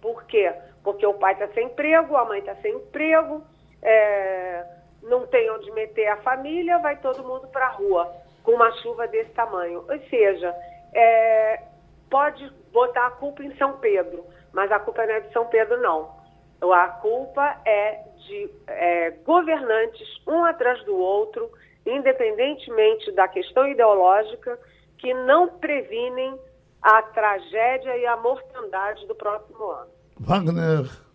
Por quê? Porque o pai está sem emprego, a mãe está sem emprego, é, não tem onde meter a família, vai todo mundo para a rua com uma chuva desse tamanho. Ou seja, é, pode botar a culpa em São Pedro, mas a culpa não é de São Pedro, não. A culpa é de é, governantes, um atrás do outro, independentemente da questão ideológica, que não previnem a tragédia e a mortandade do próximo ano. Wagner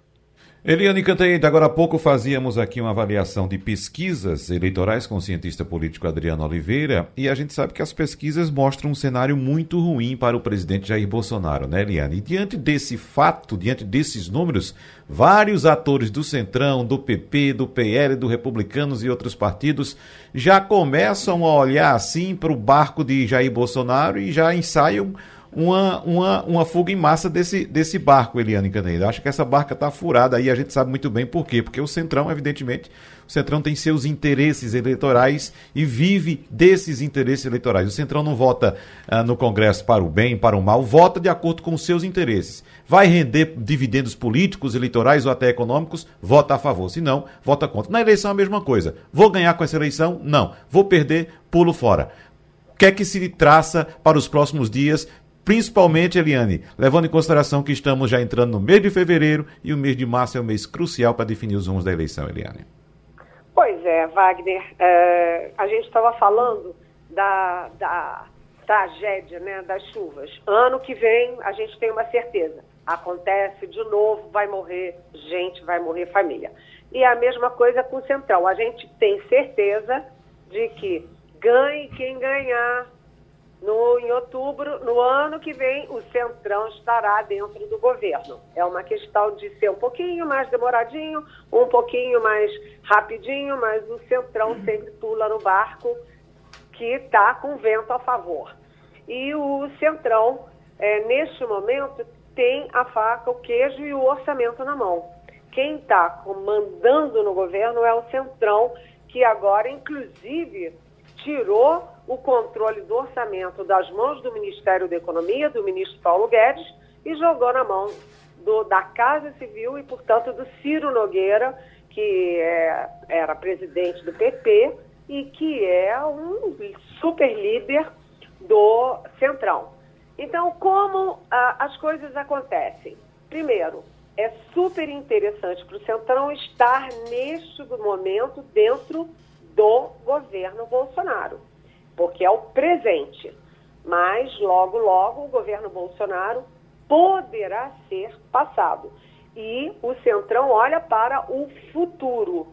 Eliane Cantanhede, agora há pouco fazíamos aqui uma avaliação de pesquisas eleitorais com o cientista político Adriano Oliveira e a gente sabe que as pesquisas mostram um cenário muito ruim para o presidente Jair Bolsonaro, né, Eliane? E diante desse fato, diante desses números, vários atores do Centrão, do PP, do PL, do Republicanos e outros partidos já começam a olhar assim para o barco de Jair Bolsonaro e já ensaiam uma, uma, uma fuga em massa desse, desse barco, Eliane Candeira. Acho que essa barca está furada aí, a gente sabe muito bem por quê. Porque o Centrão, evidentemente, o Centrão tem seus interesses eleitorais e vive desses interesses eleitorais. O Centrão não vota ah, no Congresso para o bem, para o mal, vota de acordo com os seus interesses. Vai render dividendos políticos, eleitorais ou até econômicos, vota a favor. Se não, vota contra. Na eleição a mesma coisa. Vou ganhar com essa eleição? Não. Vou perder? Pulo fora. O que é que se traça para os próximos dias Principalmente, Eliane, levando em consideração que estamos já entrando no mês de fevereiro e o mês de março é um mês crucial para definir os rumos da eleição, Eliane. Pois é, Wagner. É, a gente estava falando da, da tragédia né, das chuvas. Ano que vem, a gente tem uma certeza. Acontece de novo, vai morrer gente, vai morrer família. E a mesma coisa com o Central. A gente tem certeza de que ganhe quem ganhar, no, em outubro, no ano que vem, o Centrão estará dentro do governo. É uma questão de ser um pouquinho mais demoradinho, um pouquinho mais rapidinho, mas o Centrão sempre pula no barco que está com vento a favor. E o Centrão, é, neste momento, tem a faca, o queijo e o orçamento na mão. Quem está comandando no governo é o Centrão, que agora, inclusive, tirou o controle do orçamento das mãos do Ministério da Economia, do ministro Paulo Guedes, e jogou na mão do, da Casa Civil e, portanto, do Ciro Nogueira, que é, era presidente do PP e que é um super líder do Centrão. Então, como ah, as coisas acontecem? Primeiro, é super interessante para o Centrão estar neste momento dentro do governo Bolsonaro porque é o presente. Mas logo, logo o governo Bolsonaro poderá ser passado. E o Centrão olha para o futuro.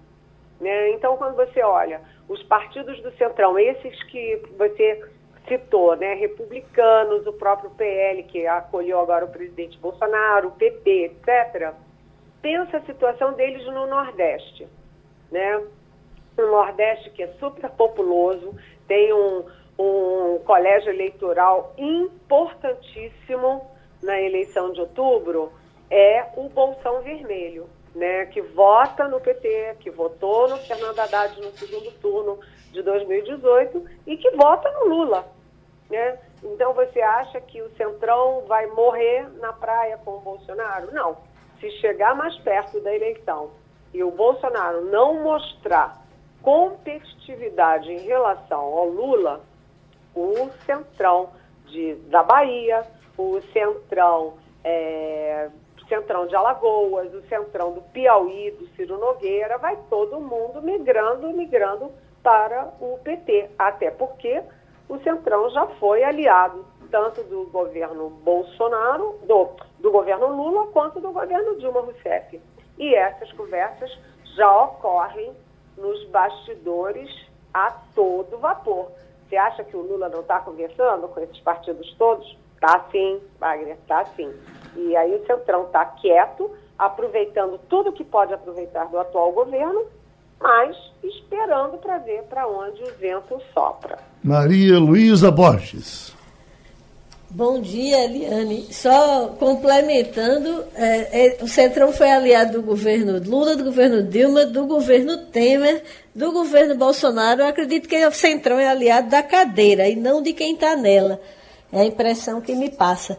Né? Então, quando você olha os partidos do Centrão, esses que você citou, né? republicanos, o próprio PL, que acolheu agora o presidente Bolsonaro, o PP, etc., pensa a situação deles no Nordeste. Né? No Nordeste, que é super populoso, tem um, um colégio eleitoral importantíssimo na eleição de outubro, é o Bolsão Vermelho, né, que vota no PT, que votou no Fernando Haddad no segundo turno de 2018 e que vota no Lula. Né? Então você acha que o Centrão vai morrer na praia com o Bolsonaro? Não. Se chegar mais perto da eleição e o Bolsonaro não mostrar competitividade em relação ao Lula, o centrão de, da Bahia, o centrão, é, centrão de Alagoas, o centrão do Piauí, do Ciro Nogueira, vai todo mundo migrando, migrando para o PT. Até porque o centrão já foi aliado tanto do governo Bolsonaro, do, do governo Lula, quanto do governo Dilma Rousseff. E essas conversas já ocorrem nos bastidores a todo vapor. Você acha que o Lula não está conversando com esses partidos todos? Tá sim, Wagner, tá sim. E aí o Centrão está quieto, aproveitando tudo que pode aproveitar do atual governo, mas esperando para ver para onde o vento sopra. Maria Luísa Borges. Bom dia, Eliane. Só complementando, é, é, o Centrão foi aliado do governo Lula, do governo Dilma, do governo Temer, do governo Bolsonaro. Eu acredito que o Centrão é aliado da cadeira e não de quem está nela. É a impressão que me passa.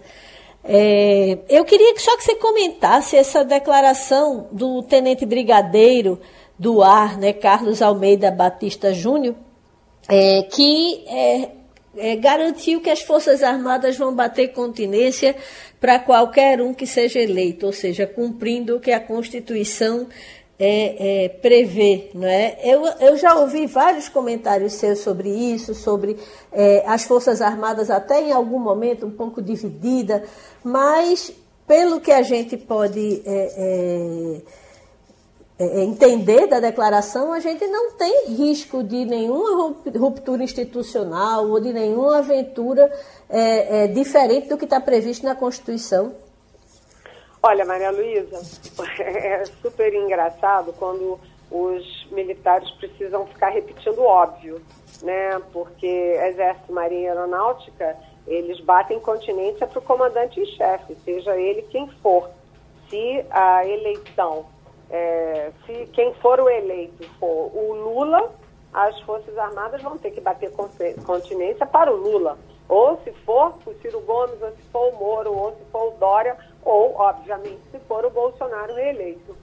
É, eu queria só que você comentasse essa declaração do tenente brigadeiro do ar, né, Carlos Almeida Batista Júnior, é, que é, garantiu que as Forças Armadas vão bater continência para qualquer um que seja eleito, ou seja, cumprindo o que a Constituição é, é, prevê. Não é? eu, eu já ouvi vários comentários seus sobre isso, sobre é, as Forças Armadas, até em algum momento um pouco dividida, mas pelo que a gente pode é, é, entender da declaração, a gente não tem risco de nenhuma ruptura institucional ou de nenhuma aventura é, é, diferente do que está previsto na Constituição. Olha, Maria Luísa, *laughs* é super engraçado quando os militares precisam ficar repetindo óbvio, né? Porque Exército, Marinha e Aeronáutica Eles batem continência para o comandante em chefe, seja ele quem for. Se a eleição, é, se quem for o eleito for o Lula, as Forças Armadas vão ter que bater continência para o Lula. Ou se for o Ciro Gomes, ou se for o Moro, ou se for o Dória, ou, obviamente, se for o Bolsonaro reeleito.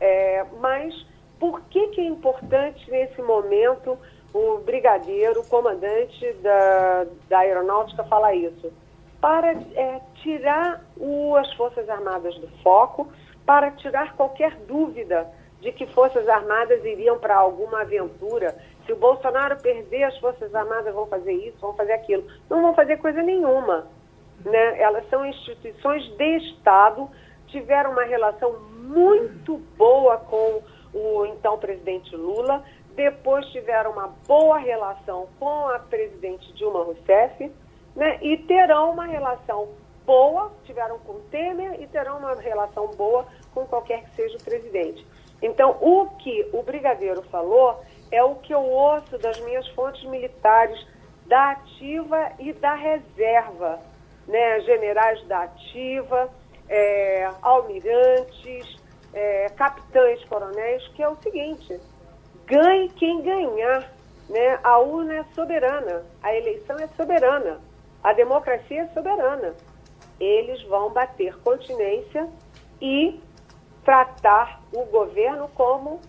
É, mas por que, que é importante nesse momento o brigadeiro, o comandante da, da aeronáutica falar isso? Para é, tirar o, as Forças Armadas do foco, para tirar qualquer dúvida de que Forças Armadas iriam para alguma aventura. Se o Bolsonaro perder, as Forças Armadas vão fazer isso, vão fazer aquilo. Não vão fazer coisa nenhuma. Né? Elas são instituições de Estado, tiveram uma relação muito boa com o então presidente Lula, depois tiveram uma boa relação com a presidente Dilma Rousseff, né? e terão uma relação boa, tiveram com Temer e terão uma relação boa com qualquer que seja o presidente. Então, o que o brigadeiro falou é o que eu ouço das minhas fontes militares da ativa e da reserva, né? generais da ativa, é, almirantes, é, capitães, coronéis, que é o seguinte: ganhe quem ganhar. Né? A urna é soberana, a eleição é soberana, a democracia é soberana. Eles vão bater continência e tratar o governo como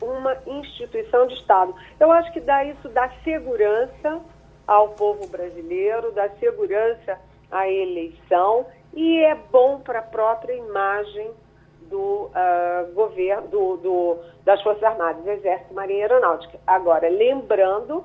uma instituição de Estado. Eu acho que dá isso dá segurança ao povo brasileiro, dá segurança à eleição e é bom para a própria imagem do uh, governo, do, do, das Forças Armadas, Exército, Marinha e Aeronáutica. Agora, lembrando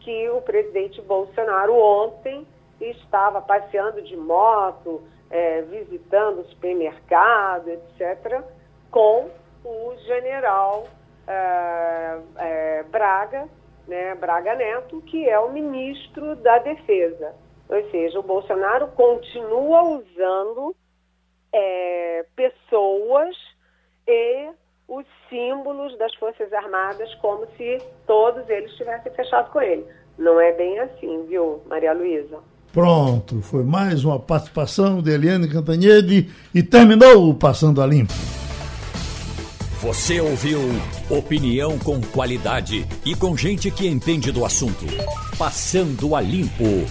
que o presidente Bolsonaro ontem estava passeando de moto, é, visitando o supermercado, etc., com o general uh, uh, Braga, né, Braga Neto, que é o ministro da Defesa. Ou seja, o Bolsonaro continua usando é, pessoas e os símbolos das Forças Armadas como se todos eles tivessem fechado com ele. Não é bem assim, viu, Maria Luísa? Pronto, foi mais uma participação de Eliane Cantanhede e terminou o Passando a Limpo. Você ouviu opinião com qualidade e com gente que entende do assunto. Passando a Limpo.